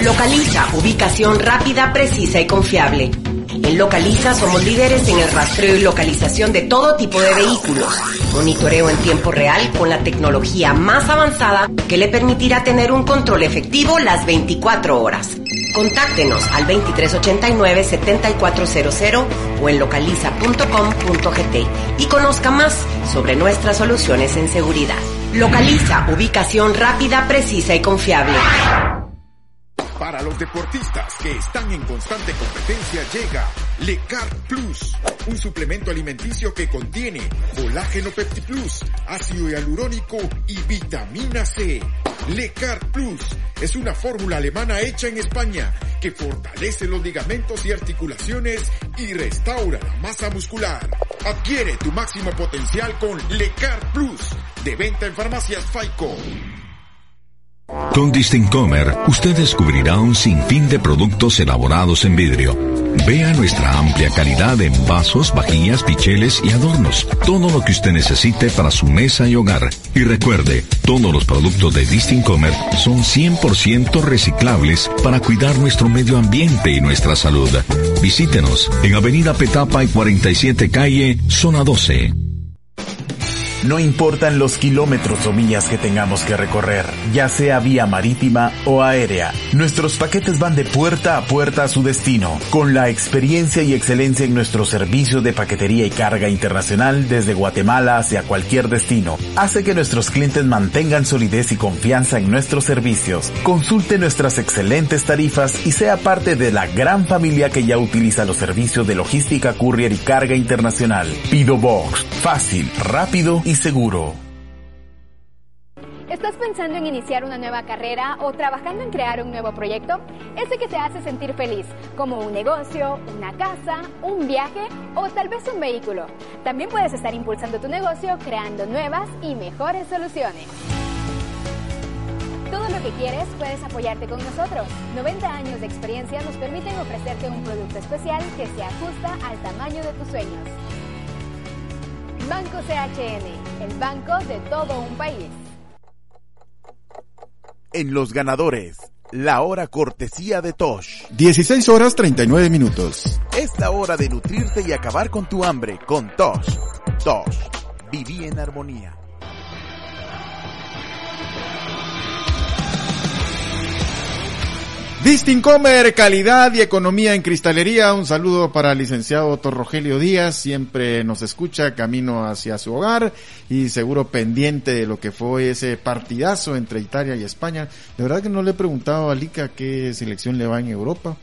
Localiza ubicación rápida, precisa y confiable. En Localiza somos líderes en el rastreo y localización de todo tipo de vehículos. Monitoreo en tiempo real con la tecnología más avanzada que le permitirá tener un control efectivo las 24 horas. Contáctenos al 2389-7400 o en localiza.com.gt y conozca más sobre nuestras soluciones en seguridad. Localiza, ubicación rápida, precisa y confiable. Para los deportistas que están en constante competencia llega Lecar Plus, un suplemento alimenticio que contiene colágeno Pepti Plus, ácido hialurónico y vitamina C. Lecar Plus es una fórmula alemana hecha en España que fortalece los ligamentos y articulaciones y restaura la masa muscular. Adquiere tu máximo potencial con Lecar Plus, de venta en farmacias Faico. Con Distincomer, usted descubrirá un sinfín de productos elaborados en vidrio. Vea nuestra amplia calidad en vasos, vajillas, picheles y adornos. Todo lo que usted necesite para su mesa y hogar. Y recuerde, todos los productos de Distincomer son 100% reciclables para cuidar nuestro medio ambiente y nuestra salud. Visítenos en Avenida Petapa y 47 Calle, Zona 12. No importan los kilómetros o millas que tengamos que recorrer, ya sea vía marítima o aérea, nuestros paquetes van de puerta a puerta a su destino, con la experiencia y excelencia en nuestro servicio de paquetería y carga internacional desde Guatemala hacia cualquier destino. Hace que nuestros clientes mantengan solidez y confianza en nuestros servicios. Consulte nuestras excelentes tarifas y sea parte de la gran familia que ya utiliza los servicios de logística courier y carga internacional. Pido Box, fácil, rápido y seguro. ¿Estás pensando en iniciar una nueva carrera o trabajando en crear un nuevo proyecto? Ese que te hace sentir feliz, como un negocio, una casa, un viaje o tal vez un vehículo. También puedes estar impulsando tu negocio creando nuevas y mejores soluciones. Todo lo que quieres puedes apoyarte con nosotros. 90 años de experiencia nos permiten ofrecerte un producto especial que se ajusta al tamaño de tus sueños. Banco CHN, el banco de todo un país. En los ganadores, la hora cortesía de Tosh. 16 horas 39 minutos. Es la hora de nutrirte y acabar con tu hambre con Tosh. Tosh, viví en armonía. Distincomer, calidad y economía en cristalería. Un saludo para el licenciado Dr. Rogelio Díaz. Siempre nos escucha camino hacia su hogar y seguro pendiente de lo que fue ese partidazo entre Italia y España. De verdad que no le he preguntado a Lica qué selección le va en Europa.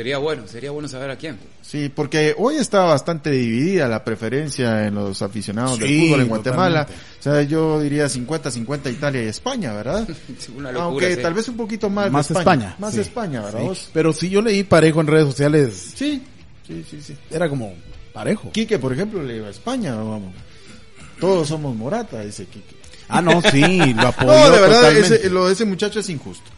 Sería bueno, sería bueno saber a quién. Sí, porque hoy está bastante dividida la preferencia en los aficionados del Sí, fútbol en Guatemala. totalmente. O sea, yo diría 50-50 Italia y España, ¿verdad? [laughs] Una locura, Aunque sí. tal vez un poquito más, de Más España. Más sí. España, ¿verdad? Sí. vos? Pero si yo leí parejo en redes sociales, Sí, sí, sí, sí. era como parejo. Quique, por ejemplo, le iba a España, vamos. Todos somos Morata, dice Quique. Ah, no, sí, lo [laughs] apoyó No, de verdad, totalmente. ese, lo de ese muchacho es injusto.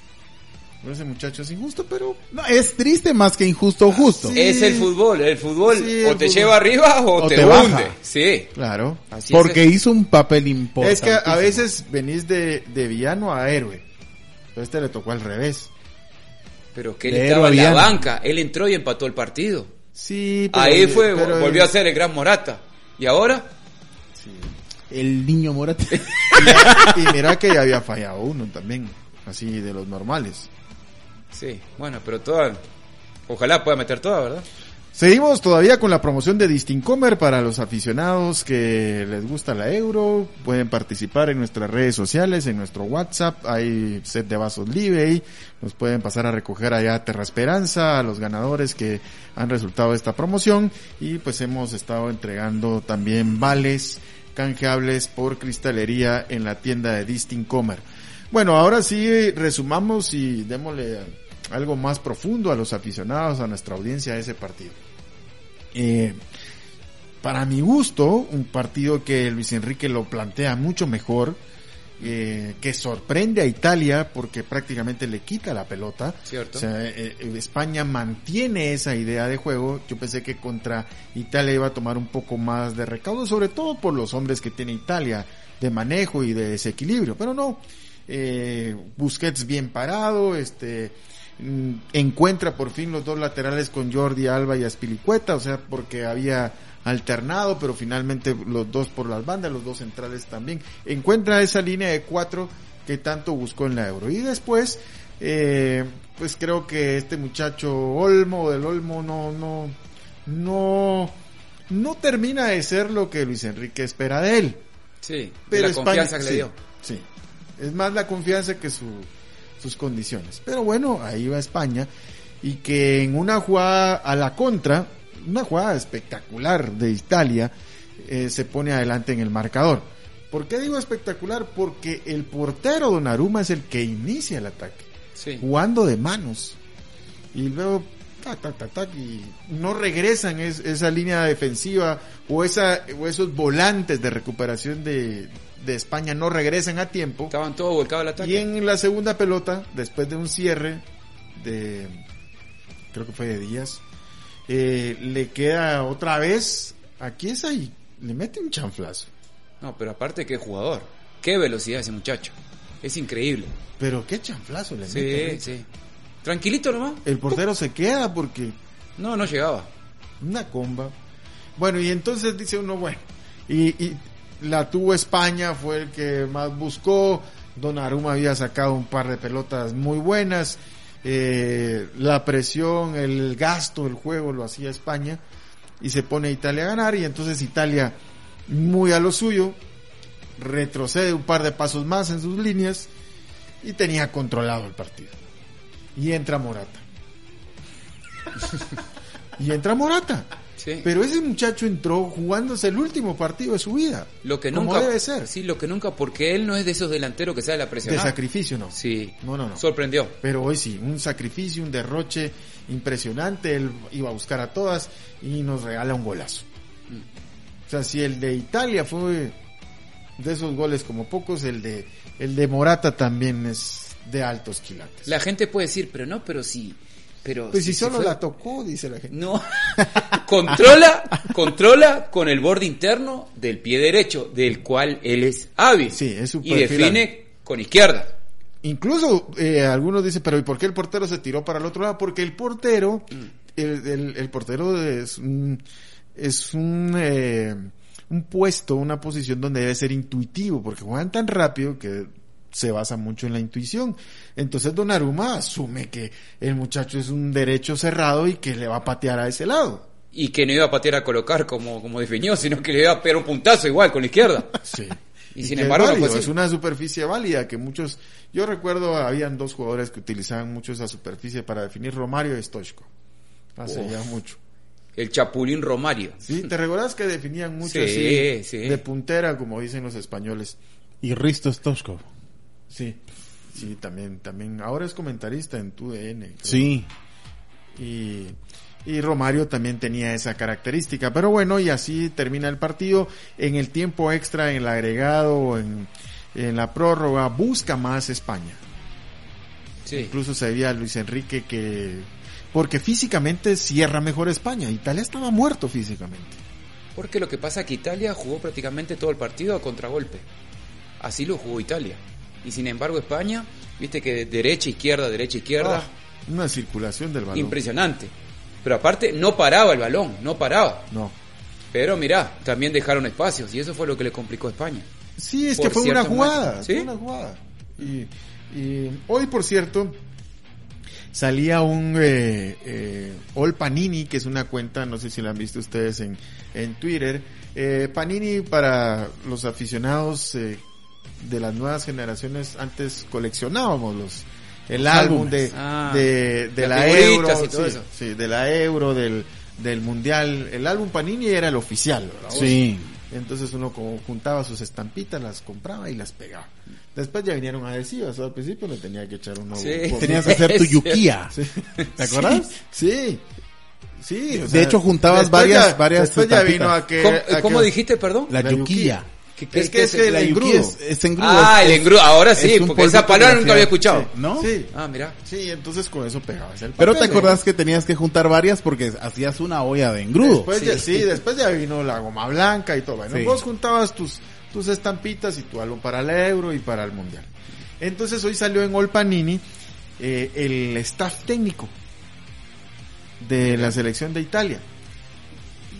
Ese muchacho es injusto, pero No, es triste más que injusto o justo. Sí. Es el fútbol, el fútbol Sí, o te fútbol. lleva arriba o, O te, te baja. hunde. Sí, claro. así Porque es. hizo un papel importante. Es que a veces venís de, de villano a héroe. Pero este le tocó al revés. Pero que él De estaba en la banca, él entró y empató el partido. Sí, pero- Ahí fue, pero- volvió a ser el gran Morata. ¿Y ahora? El niño Morata. [laughs] Y mira que ya había fallado uno también, así de los normales. Sí, bueno, pero toda... Ojalá pueda meter toda, ¿verdad? Seguimos todavía con la promoción de Distincomer para los aficionados que les gusta la euro. Pueden participar en nuestras redes sociales, en nuestro WhatsApp. Hay set de vasos libre. Nos pueden pasar a recoger allá a Terra Esperanza a los ganadores que han resultado de esta promoción. Y pues hemos estado entregando también vales canjeables por cristalería en la tienda de Distincomer. Bueno, ahora sí resumamos y démosle algo más profundo a los aficionados, a nuestra audiencia de ese partido. Eh, para mi gusto, un partido que Luis Enrique lo plantea mucho mejor, eh, que sorprende a Italia porque prácticamente le quita la pelota. Cierto. O sea, eh, España mantiene esa idea de juego. Yo pensé que contra Italia iba a tomar un poco más de recaudo, sobre todo por los hombres que tiene Italia de manejo y de desequilibrio, pero no. Eh, Busquets bien parado, este encuentra por fin los dos laterales con Jordi Alba y Aspilicueta, o sea, porque había alternado, pero finalmente los dos por las bandas, los dos centrales también. Encuentra esa línea de cuatro que tanto buscó en la Euro. Y después, eh, pues creo que este muchacho Olmo del Olmo no, no, no, no termina de ser lo que Luis Enrique espera de él. Sí, Pero la España- confianza que le dio. Sí, es más la confianza que su, sus condiciones. Pero bueno, ahí va España y que en una jugada a la contra, una jugada espectacular de Italia, eh, se pone adelante en el marcador. ¿Por qué digo espectacular? Porque el portero Donnarumma es el que inicia el ataque, Sí. jugando de manos. Y luego, tac, tac, tac, tac, y no regresan es- esa línea defensiva o, esa, o esos volantes de recuperación de, de España no regresan a tiempo. Estaban todos volcados al ataque. Y en la segunda pelota, después de un cierre de, creo que fue de Díaz, eh, le queda otra vez a Chiesa y le mete un chanflazo. No, pero aparte qué jugador. Qué velocidad ese muchacho. Es increíble. Pero qué chanflazo le Sí, mete. ¿eh? sí. Tranquilito nomás. El portero se queda porque No, no llegaba. una comba. Bueno, y entonces dice uno, bueno, y, y la tuvo España, fue el que más buscó. Donnarumma había sacado un par de pelotas muy buenas. eh, la presión, el gasto, el juego lo hacía España. Y se pone Italia a ganar. Y entonces Italia, muy a lo suyo, retrocede un par de pasos más en sus líneas. Y tenía controlado el partido. Y entra Morata. [laughs] y entra Morata. Sí. Pero ese muchacho entró jugándose el último partido de su vida. Lo que como nunca debe ser. Sí, lo que nunca porque él no es de esos delanteros que sabe la presión. De sacrificio, no. Sí. No, no, no. Sorprendió. Pero hoy sí, un sacrificio, un derroche impresionante. Él iba a buscar a todas y nos regala un golazo. O sea, si el de Italia fue de esos goles como pocos, el de el de Morata también es de altos quilates. La gente puede decir, pero no, pero sí. Pero Pues si solo fue- la tocó, dice la gente. No. [laughs] controla, controla con el borde interno del pie derecho, del cual él es hábil. Sí, es su y define hábil. con izquierda. Incluso eh, algunos dicen, pero ¿y por qué el portero se tiró para el otro lado? Porque el portero, el, el- el portero es un, es un, eh, un puesto, una posición donde debe ser intuitivo, porque juegan tan rápido que se basa mucho en la intuición. Entonces Donnarumma asume que el muchacho es un derecho cerrado y que le va a patear a ese lado. Y que no iba a patear a colocar como, como definió, sino que le iba a pegar un puntazo igual con la izquierda. Sí. [laughs] Y, sin embargo, es, válido, es una superficie válida que muchos, yo recuerdo habían dos jugadores que utilizaban mucho esa superficie para definir Romario y Stoichko. Hace Uf. ya mucho. El Chapulín Romario. Sí, ¿te recuerdas que definían mucho Sí, así sí. de puntera, como dicen los españoles? Y Risto Stoshkov. Sí. Sí, también, también. Ahora es comentarista en TUDN. Sí. Y, y Romario también tenía esa característica. Pero bueno, y así termina el partido. En el tiempo extra, en el agregado, en, en la prórroga, busca más España. Sí. Incluso se veía Luis Enrique que... Porque físicamente cierra mejor España. Italia estaba muerto físicamente. Porque lo que pasa es que Italia jugó prácticamente todo el partido a contragolpe. Así lo jugó Italia. Y sin embargo España, viste que de derecha, izquierda, derecha, izquierda. Ah, una circulación del balón. Impresionante. Pero aparte, no paraba el balón, no paraba. No. Pero mirá, también dejaron espacios y eso fue lo que le complicó a España. Sí, es Por que fue una jugada. Fue una jugada. Y, y hoy, por cierto, salía un eh, eh, All Panini, que es una cuenta, no sé si la han visto ustedes en, en Twitter. Eh, Panini para los aficionados eh, de las nuevas generaciones, antes coleccionábamos los el Los álbum álbumes. de, Ah, de, de la Euro, y todo sí, eso. sí, de la Euro, del, del Mundial. El álbum Panini era el oficial, ¿verdad? Sí. Entonces uno como juntaba sus estampitas, las compraba y las pegaba. Después ya vinieron adhesivas, al principio le tenía que echar un nuevo. Sí. [laughs] Tenías que hacer tu [laughs] yuquía. Sí. ¿Te acuerdas? Sí. Sí. o De sea, hecho, juntabas después varias- ya- varias Después ya vino a que... ¿Cómo, a cómo que- dijiste, perdón? La, La yuquía. ¿Qué- qué- Es que qué es el engrudo. yuquía es, es engrudo. Ah, es- el engrudo. Ahora sí, porque esa palabra nunca había escuchado. ¿No? Sí. Ah, mira. Sí, entonces con eso pegabas el Pero te papel, acordás que tenías que juntar varias porque hacías una olla de engrudo. Después ya, sí, después ya vino la goma blanca y todo. Bueno, Sí. vos juntabas tus, tus estampitas y tu álbum para el euro y para el mundial. Entonces hoy salió en All Panini eh, el staff técnico de la selección de Italia.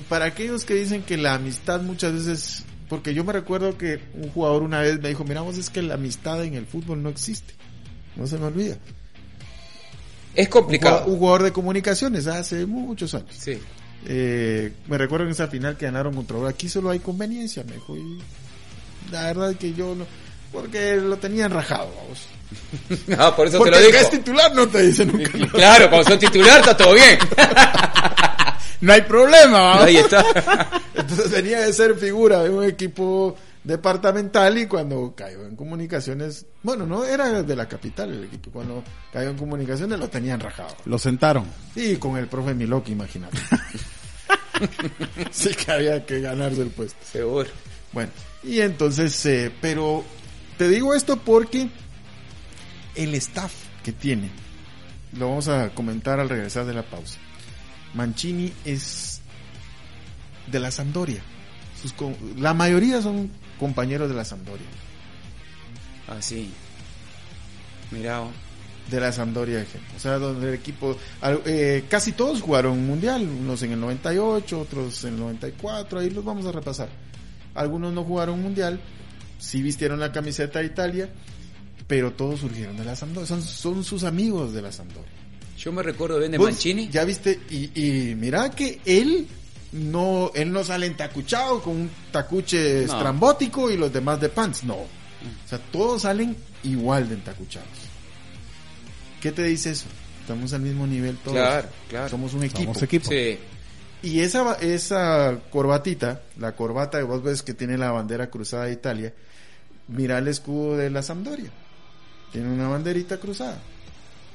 Para aquellos que dicen que la amistad muchas veces, porque yo me recuerdo que un jugador una vez me dijo, miramos, es que la amistad en el fútbol no existe, no se me olvida. Es complicado. Un jugador de comunicaciones hace muchos años. Sí. Eh, me recuerdo en esa final que ganaron contra Aquí solo hay conveniencia, me dijo. Y la verdad es que yo no. Porque lo tenían rajado, vamos. [laughs] Ah, por eso porque te lo digo. es titular, no te dicen nunca. [laughs] Claro, cuando son titular está todo bien. [laughs] no hay problema, vamos. Ahí está. [laughs] Entonces venía de ser figura de un equipo departamental y cuando cayó en comunicaciones, bueno, no era de la capital el equipo, cuando cayó en comunicaciones lo tenían rajado. Lo sentaron. Y con el profe Milok, imagínate. [laughs] sí que había que ganarse el puesto. Seguro. Bueno, y entonces, eh, pero te digo esto porque el staff que tiene, lo vamos a comentar al regresar de la pausa. Mancini es de la Sampdoria. Sus la mayoría son compañeros de la Sampdoria. Así. Mira. De la Sampdoria, ejemplo. O sea, donde el equipo. eh, casi todos jugaron un mundial. Unos en el 98, otros en el 94. Ahí los vamos a repasar. Algunos no jugaron mundial. Sí vistieron la camiseta de Italia. Pero todos surgieron de la Sampdoria. Son, son sus amigos de la Sampdoria. Yo me recuerdo bien de Vos Mancini. Ya viste, y, y mira que él no, él no sale entacuchado con un tacuche No. estrambótico y los demás de pants, no. O sea, todos salen igual de entacuchados. ¿Qué te dice eso? Estamos al mismo nivel todos. Claro, claro. Somos un equipo. Somos equipo. Sí. Y esa, esa corbatita, la corbata que vos ves que tiene la bandera cruzada de Italia, mira el escudo de la Sampdoria. Tiene una banderita cruzada.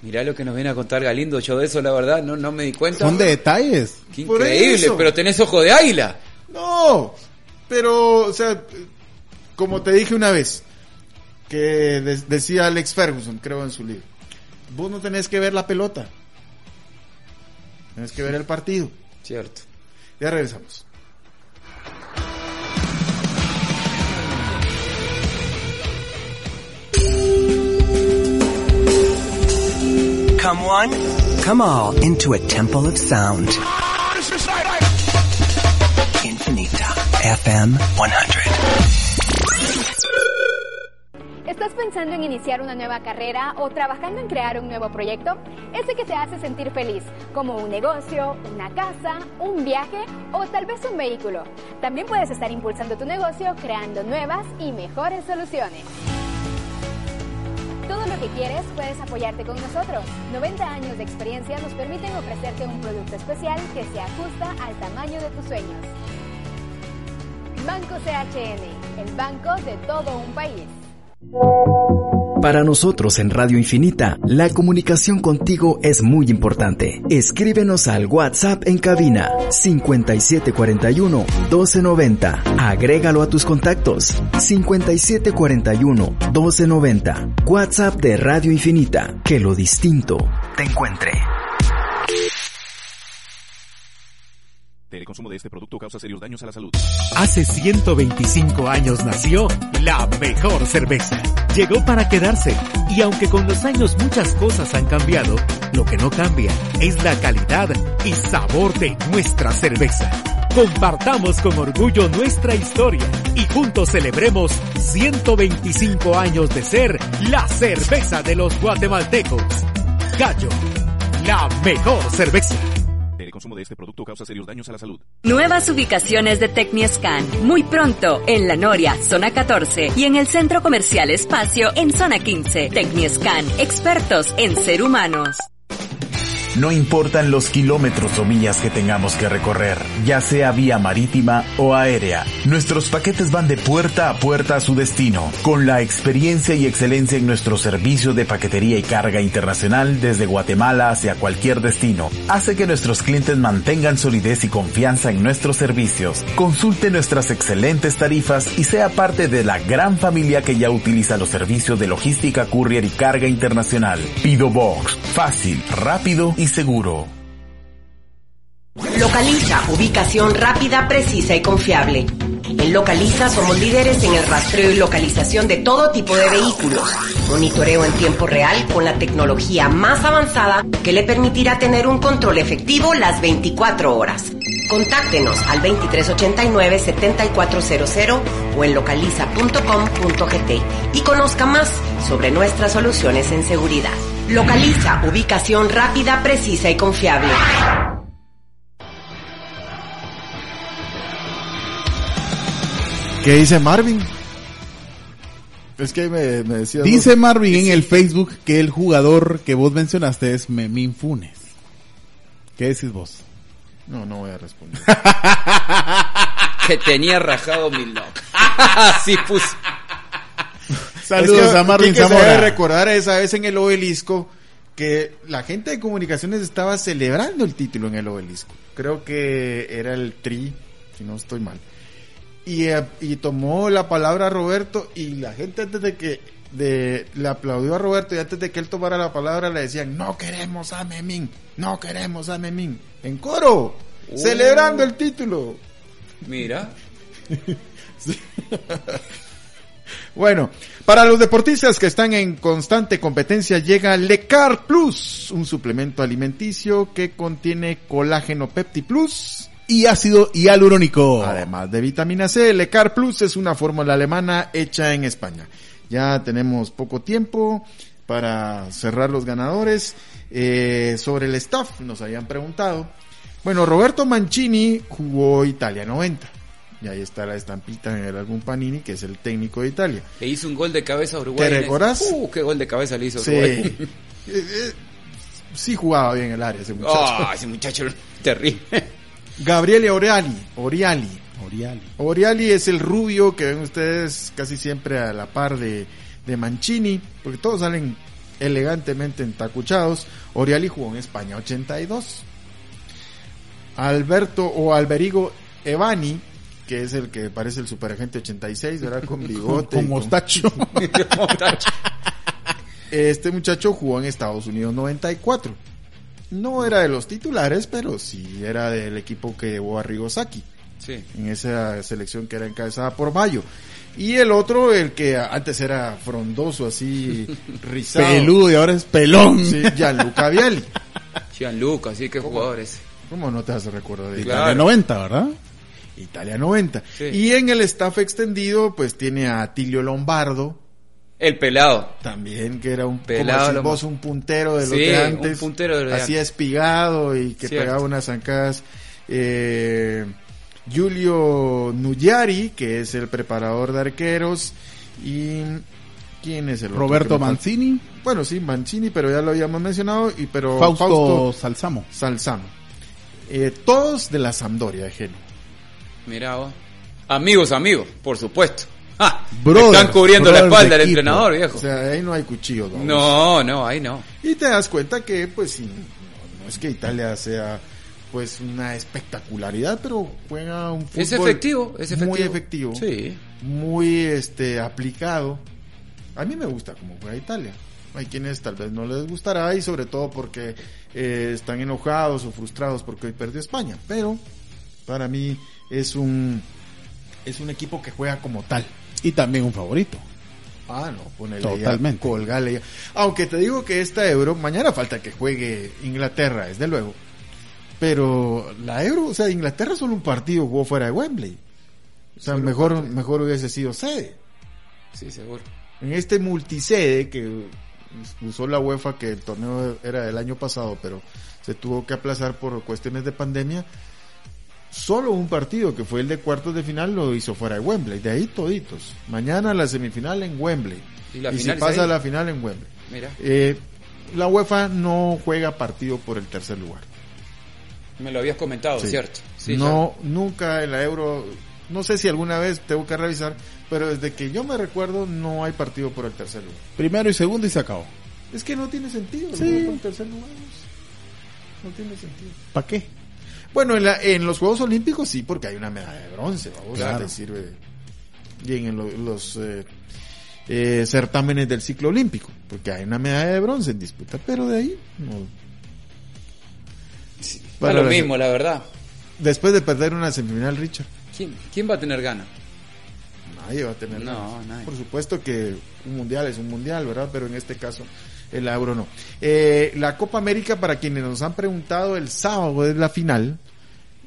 Mirá lo que nos viene a contar Galindo. Yo de eso, la verdad, no, no me di cuenta. Son de detalles. Qué increíble, pero tenés ojo de águila. No, pero, o sea, como te dije una vez, que de- decía Alex Ferguson, creo en su libro, vos no tenés que ver la pelota, tenés que ver el partido. Cierto. Ya regresamos. Come one, come all into a temple of sound. Infinita FM 100. ¿Estás pensando en iniciar una nueva carrera o trabajando en crear un nuevo proyecto? Ese que te hace sentir feliz, como un negocio, una casa, un viaje o tal vez un vehículo. También puedes estar impulsando tu negocio creando nuevas y mejores soluciones. Todo lo que quieres puedes apoyarte con nosotros. 90 años de experiencia nos permiten ofrecerte un producto especial que se ajusta al tamaño de tus sueños. Banco CHN, el banco de todo un país. Para nosotros en Radio Infinita, la comunicación contigo es muy importante. Escríbenos al WhatsApp en cabina 5741-1290. Agrégalo a tus contactos 5741-1290. WhatsApp de Radio Infinita. Que lo distinto te encuentre. De este producto causa serios daños a la salud. Hace 125 años nació la mejor cerveza. Llegó para quedarse y aunque con los años muchas cosas han cambiado, lo que no cambia es la calidad y sabor de nuestra cerveza. Compartamos con orgullo nuestra historia y juntos celebremos 125 años de ser la cerveza de los guatemaltecos. Gallo, la mejor cerveza. Consumo de este producto causa serios daños a la salud. Nuevas ubicaciones de Tecniescan. Muy pronto en La Noria, zona 14 y en el Centro Comercial Espacio en zona 15. Tecniescan, expertos en ser humanos. No importan los kilómetros o millas que tengamos que recorrer, ya sea vía marítima o aérea, nuestros paquetes van de puerta a puerta a su destino, con la experiencia y excelencia en nuestro servicio de paquetería y carga internacional desde Guatemala hacia cualquier destino. Hace que nuestros clientes mantengan solidez y confianza en nuestros servicios. Consulte nuestras excelentes tarifas y sea parte de la gran familia que ya utiliza los servicios de logística courier y carga internacional. Pido Box, fácil, rápido y seguro. Localiza, ubicación rápida, precisa y confiable. En Localiza somos líderes en el rastreo y localización de todo tipo de vehículos. Monitoreo en tiempo real con la tecnología más avanzada que le permitirá tener un control efectivo las 24 horas. Contáctenos al 2389-7400 o en localiza.com.gt y conozca más sobre nuestras soluciones en seguridad. Localiza, ubicación rápida, precisa y confiable. ¿Qué dice Marvin? Es que me, me decía... Dice Marvin en el Facebook que el jugador que vos mencionaste es Memín Funes. ¿Qué decís vos? No, no voy a responder. [laughs] que tenía rajado mi loco. [laughs] Así puso. Saludos es que, a Marvin que Zamora. Se debe recordar esa vez en el obelisco que la gente de comunicaciones estaba celebrando el título en el obelisco. Creo que era el Tri, si no estoy mal. Y, eh, y tomó la palabra Roberto y la gente antes de que de, le aplaudió a Roberto y antes de que él tomara la palabra le decían no queremos a Memín, no queremos a Memín. En coro, Oh. celebrando el título. Mira. [laughs] Bueno, para los deportistas que están en constante competencia llega Lecar Plus, un suplemento alimenticio que contiene colágeno Pepti Plus y ácido hialurónico. Además de vitamina C, Lecar Plus es una fórmula alemana hecha en España. Ya tenemos poco tiempo para cerrar los ganadores. Eh, sobre el staff nos habían preguntado. Bueno, Roberto Mancini jugó Italia 90. Y ahí está la estampita en el álbum Panini, que es el técnico de Italia. Le hizo un gol de cabeza a Uruguay. ¿Te recordás? Uh, qué gol de cabeza le hizo Sí. Uruguay. Eh, eh, sí jugaba bien el área ese muchacho. Ah, ese muchacho terrible. Gabriele Oriali. Oriali. Oriali. Oriali es el rubio que ven ustedes casi siempre a la par de, de Mancini, porque todos salen elegantemente entacuchados. Oriali jugó en España 82. Alberto o Alberigo Evani, que es el que parece el superagente 86, ¿verdad? Con [laughs] bigote. [laughs] Con mostacho. Este muchacho jugó en Estados Unidos 94. No era de los titulares, pero sí era del equipo que llevó a Rigosaki. Sí. En esa selección que era encabezada por Mayo. Y el otro, el que antes era frondoso, así [laughs] rizado. Peludo y ahora es pelón. Sí, Gianluca Viali. Gianluca, sí, qué jugadores. ¿Cómo no te hace recuerdo de Italia 90, ¿verdad? Italia 90. Sí. Y en el staff extendido, pues tiene a Tilio Lombardo. El pelado. También, que era un, Pelado, como vos, un puntero de los Sí, de un antes. puntero de los de Así antes. espigado y que Cierto. pegaba unas zancadas. Eh, Giulio Nuyari, que es el preparador de arqueros. Y. ¿Quién es el otro Roberto? Mancini. Bueno, sí, Mancini, pero ya lo habíamos mencionado. Y, pero Fausto, Salzamo. Salzano. Eh, todos de la Sampdoria de Genoa. Mira vos. Amigos, amigos, por supuesto. [laughs] ¡Ja! Brothers, Están cubriendo la espalda de del entrenador, viejo. O sea, ahí no hay cuchillos. vamos. No, no, ahí no. Y te das cuenta que, pues, sí, no, no es que Italia sea, pues, una espectacularidad, pero juega un fútbol Es efectivo, es muy efectivo. efectivo, Sí. muy, este, aplicado. A mí me gusta cómo juega Italia. Hay quienes tal vez no les gustará y sobre todo porque eh, están enojados o frustrados porque hoy perdió España. Pero para mí es un es un equipo que juega como tal. Y también un favorito. Ah, no, ponele Totalmente. ya, colgale ya. Aunque te digo que esta Euro, mañana falta que juegue Inglaterra, desde luego. Pero la Euro, o sea, Inglaterra solo un partido jugó fuera de Wembley. O sea, Solo mejor, partido. mejor hubiese sido sede. Sí, seguro. En este multisede que usó la UEFA, que el torneo era del año pasado, pero se tuvo que aplazar por cuestiones de pandemia, solo un partido, que fue el de cuartos de final, lo hizo fuera de Wembley. De ahí toditos. Mañana la semifinal en Wembley. Y la si final es pasa ahí. la final en Wembley. Mira, Eh, la UEFA no juega partido por el tercer lugar. me lo habías comentado, Sí. ¿cierto? Sí, no, nunca en la Euro, no sé si alguna vez tengo que revisar, pero desde que yo me recuerdo no hay partido por el tercer lugar. Primero y segundo y se acabó. Es que no tiene sentido. Sí. ¿no? Por el tercer lugar. No tiene sentido. ¿Para qué? Bueno, en, la- en los Juegos Olímpicos sí, porque hay una medalla de bronce, vamos, Claro. te sirve bien en lo- los eh, eh, certámenes del ciclo olímpico, porque hay una medalla de bronce en disputa, pero de ahí no. Para lo la- mismo, la verdad. después de perder una semifinal, Richard. ¿Quién, quién va a tener ganas? Nadie va a tener No, ganas. nadie. Por supuesto que un mundial es un mundial, ¿verdad? Pero en este caso el euro no. Eh, la Copa América, para quienes nos han preguntado, el sábado es la final.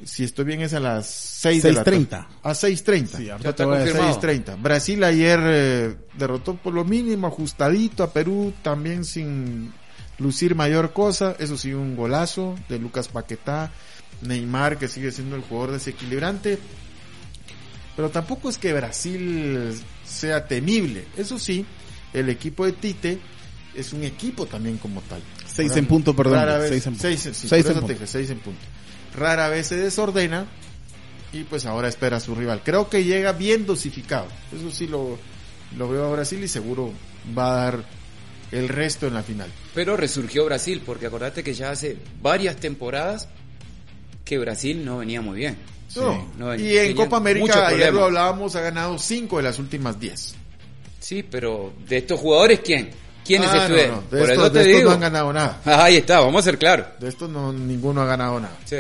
Si estoy bien es a las 6 de la tarde. 6:30. A 6.30. Sí, ya te está voy a decir. confirmado. 6.30. Brasil ayer eh, derrotó por lo mínimo, ajustadito a Perú, también sin lucir mayor cosa. Eso sí, un golazo de Lucas Paquetá. Neymar, que sigue siendo el jugador desequilibrante. Pero tampoco es que Brasil sea temible. Eso sí, el equipo de Tite es un equipo también como tal. Seis en punto, perdón, seis en punto. seis, en punto. seis en punto. Rara vez se desordena y pues ahora espera a su rival. Creo que llega bien dosificado. Eso sí lo, lo veo a Brasil y seguro va a dar el resto en la final. Pero resurgió Brasil, porque acordate que ya hace varias temporadas que Brasil no venía muy bien. No, No, y en Copa América, ayer lo hablábamos, ha ganado cinco de las últimas diez. Sí, pero de estos jugadores, ¿quién? ¿Quiénes Ah, estuvieron? no, De, Por estos, eso te de estos digo. no han ganado nada. Ah, [laughs] Ahí está, vamos a ser claros. De estos no, ninguno ha ganado nada. Sí.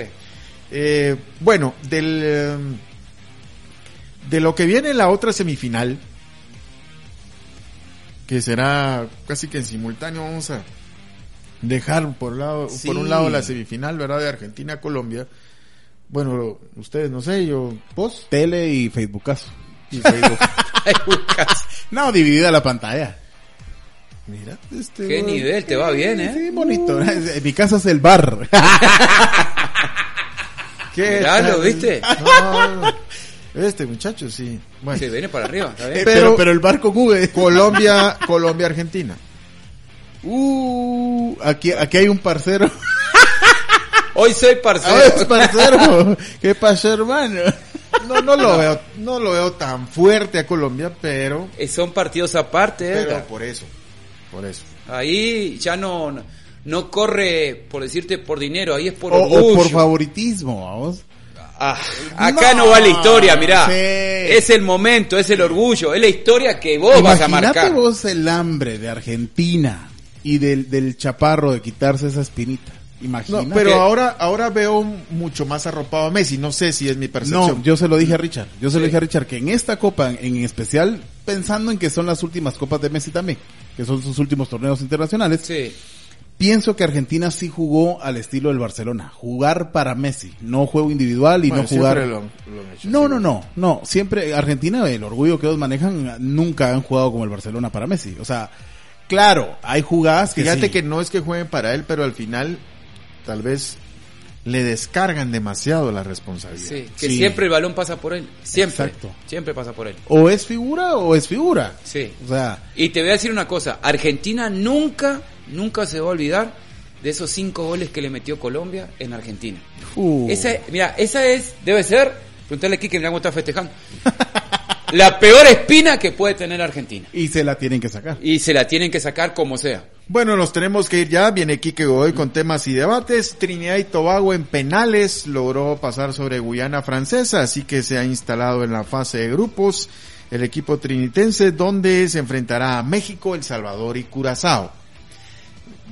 Eh, bueno, del eh, de lo que viene en la otra semifinal, que será casi que en simultáneo, vamos a dejar por lado, Sí. por un lado la semifinal, ¿verdad? De Argentina a Colombia. Bueno, ustedes no sé, yo, vos Tele y Facebookazo. y Facebook. [laughs] No, dividida la pantalla. Mira, este Qué nivel, te va bien, ¿eh? Sí, bonito. En mi casa es el bar. [laughs] ¿Qué Miralo, tal? ¿viste? [laughs] No, este muchacho sí. Bueno, Se viene para arriba, ¿está bien? pero, pero el bar con V. Colombia, Colombia, Argentina. Uh, aquí, aquí hay un parcero. [laughs] Hoy soy parcero. Ah, es parcero. [laughs] ¿Qué pasó, hermano? No, no lo veo, no lo veo tan fuerte a Colombia, pero, Eh, Son partidos aparte, pero Edgar. por eso, por eso. Ahí ya no, no- corre, por decirte, por dinero, ahí es por O, o orgullo. por favoritismo, vamos. Ah, acá no, va la historia, mirá. sí. Es el momento, es el orgullo, es la historia que vos vas a Imagínate marcar. vos el hambre de Argentina y del, del chaparro de quitarse esa espinita. Imagínate. No, pero ahora, ahora veo mucho más arropado a Messi. No sé si es mi percepción. No, yo se lo dije a Richard. Yo se lo dije a Richard que en esta copa, en especial, pensando en que son las últimas copas de Messi también, que son sus últimos torneos internacionales, Sí. Pienso que Argentina sí jugó al estilo del Barcelona. Jugar para Messi, no juego individual y Bueno, no jugar. siempre lo- lo han hecho No, no, no, no. Siempre Argentina, el orgullo que ellos manejan, nunca han jugado como el Barcelona para Messi. O sea, claro, hay jugadas que Fíjate sí. que no es que jueguen para él, pero al final tal vez le descargan demasiado la responsabilidad. Sí, que Sí. siempre el balón pasa por él. Siempre. Exacto. Siempre pasa por él. o es figura o es figura. Sí. O sea, Y te voy a decir una cosa, Argentina nunca, nunca se va a olvidar de esos cinco goles que le metió Colombia en Argentina. uh, Esa, mira, esa es, debe ser, preguntarle aquí que mira cómo está festejando, [laughs] la peor espina que puede tener Argentina. y se la tienen que sacar. Y se la tienen que sacar como sea. Bueno, nos tenemos que ir ya. Viene Quique Godoy con temas y debates. Trinidad y Tobago en penales logró pasar sobre Guyana Francesa, así que se ha instalado en la fase de grupos el equipo trinitense, donde se enfrentará a México, El Salvador y Curazao.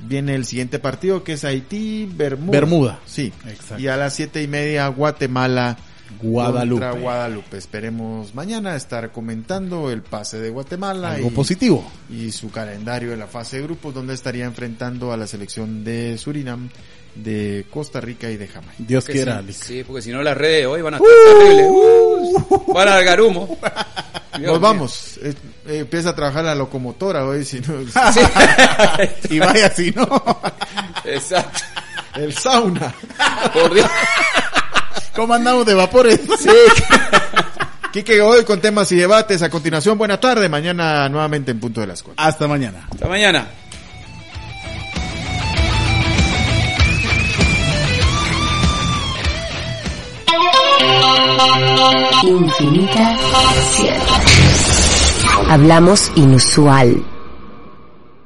Viene el siguiente partido que es Haití, Bermuda. Bermuda. Sí. Exacto. Y a las siete y media Guatemala. Guadalupe. Contra Guadalupe. Esperemos mañana estar comentando el pase de Guatemala. Algo y- positivo. y su calendario en la fase de grupos donde estaría enfrentando a la selección de Surinam, de Costa Rica y de Jamaica. Dios Que quiera, sí, Alex. sí, porque si no las redes hoy van a estar terribles. Uh, [laughs] van a largar humo. Dios Nos vamos, Eh, eh, empieza a trabajar la locomotora hoy, si no, Sí. [laughs] Y vaya si no. Exacto. el sauna. Por Dios. ¿Cómo andamos de vapores? Sí. [laughs] Quique hoy con temas y debates. A continuación, buena tarde. Mañana nuevamente en punto de las cuatro. Hasta mañana. Hasta mañana. Infinita Hablamos inusual.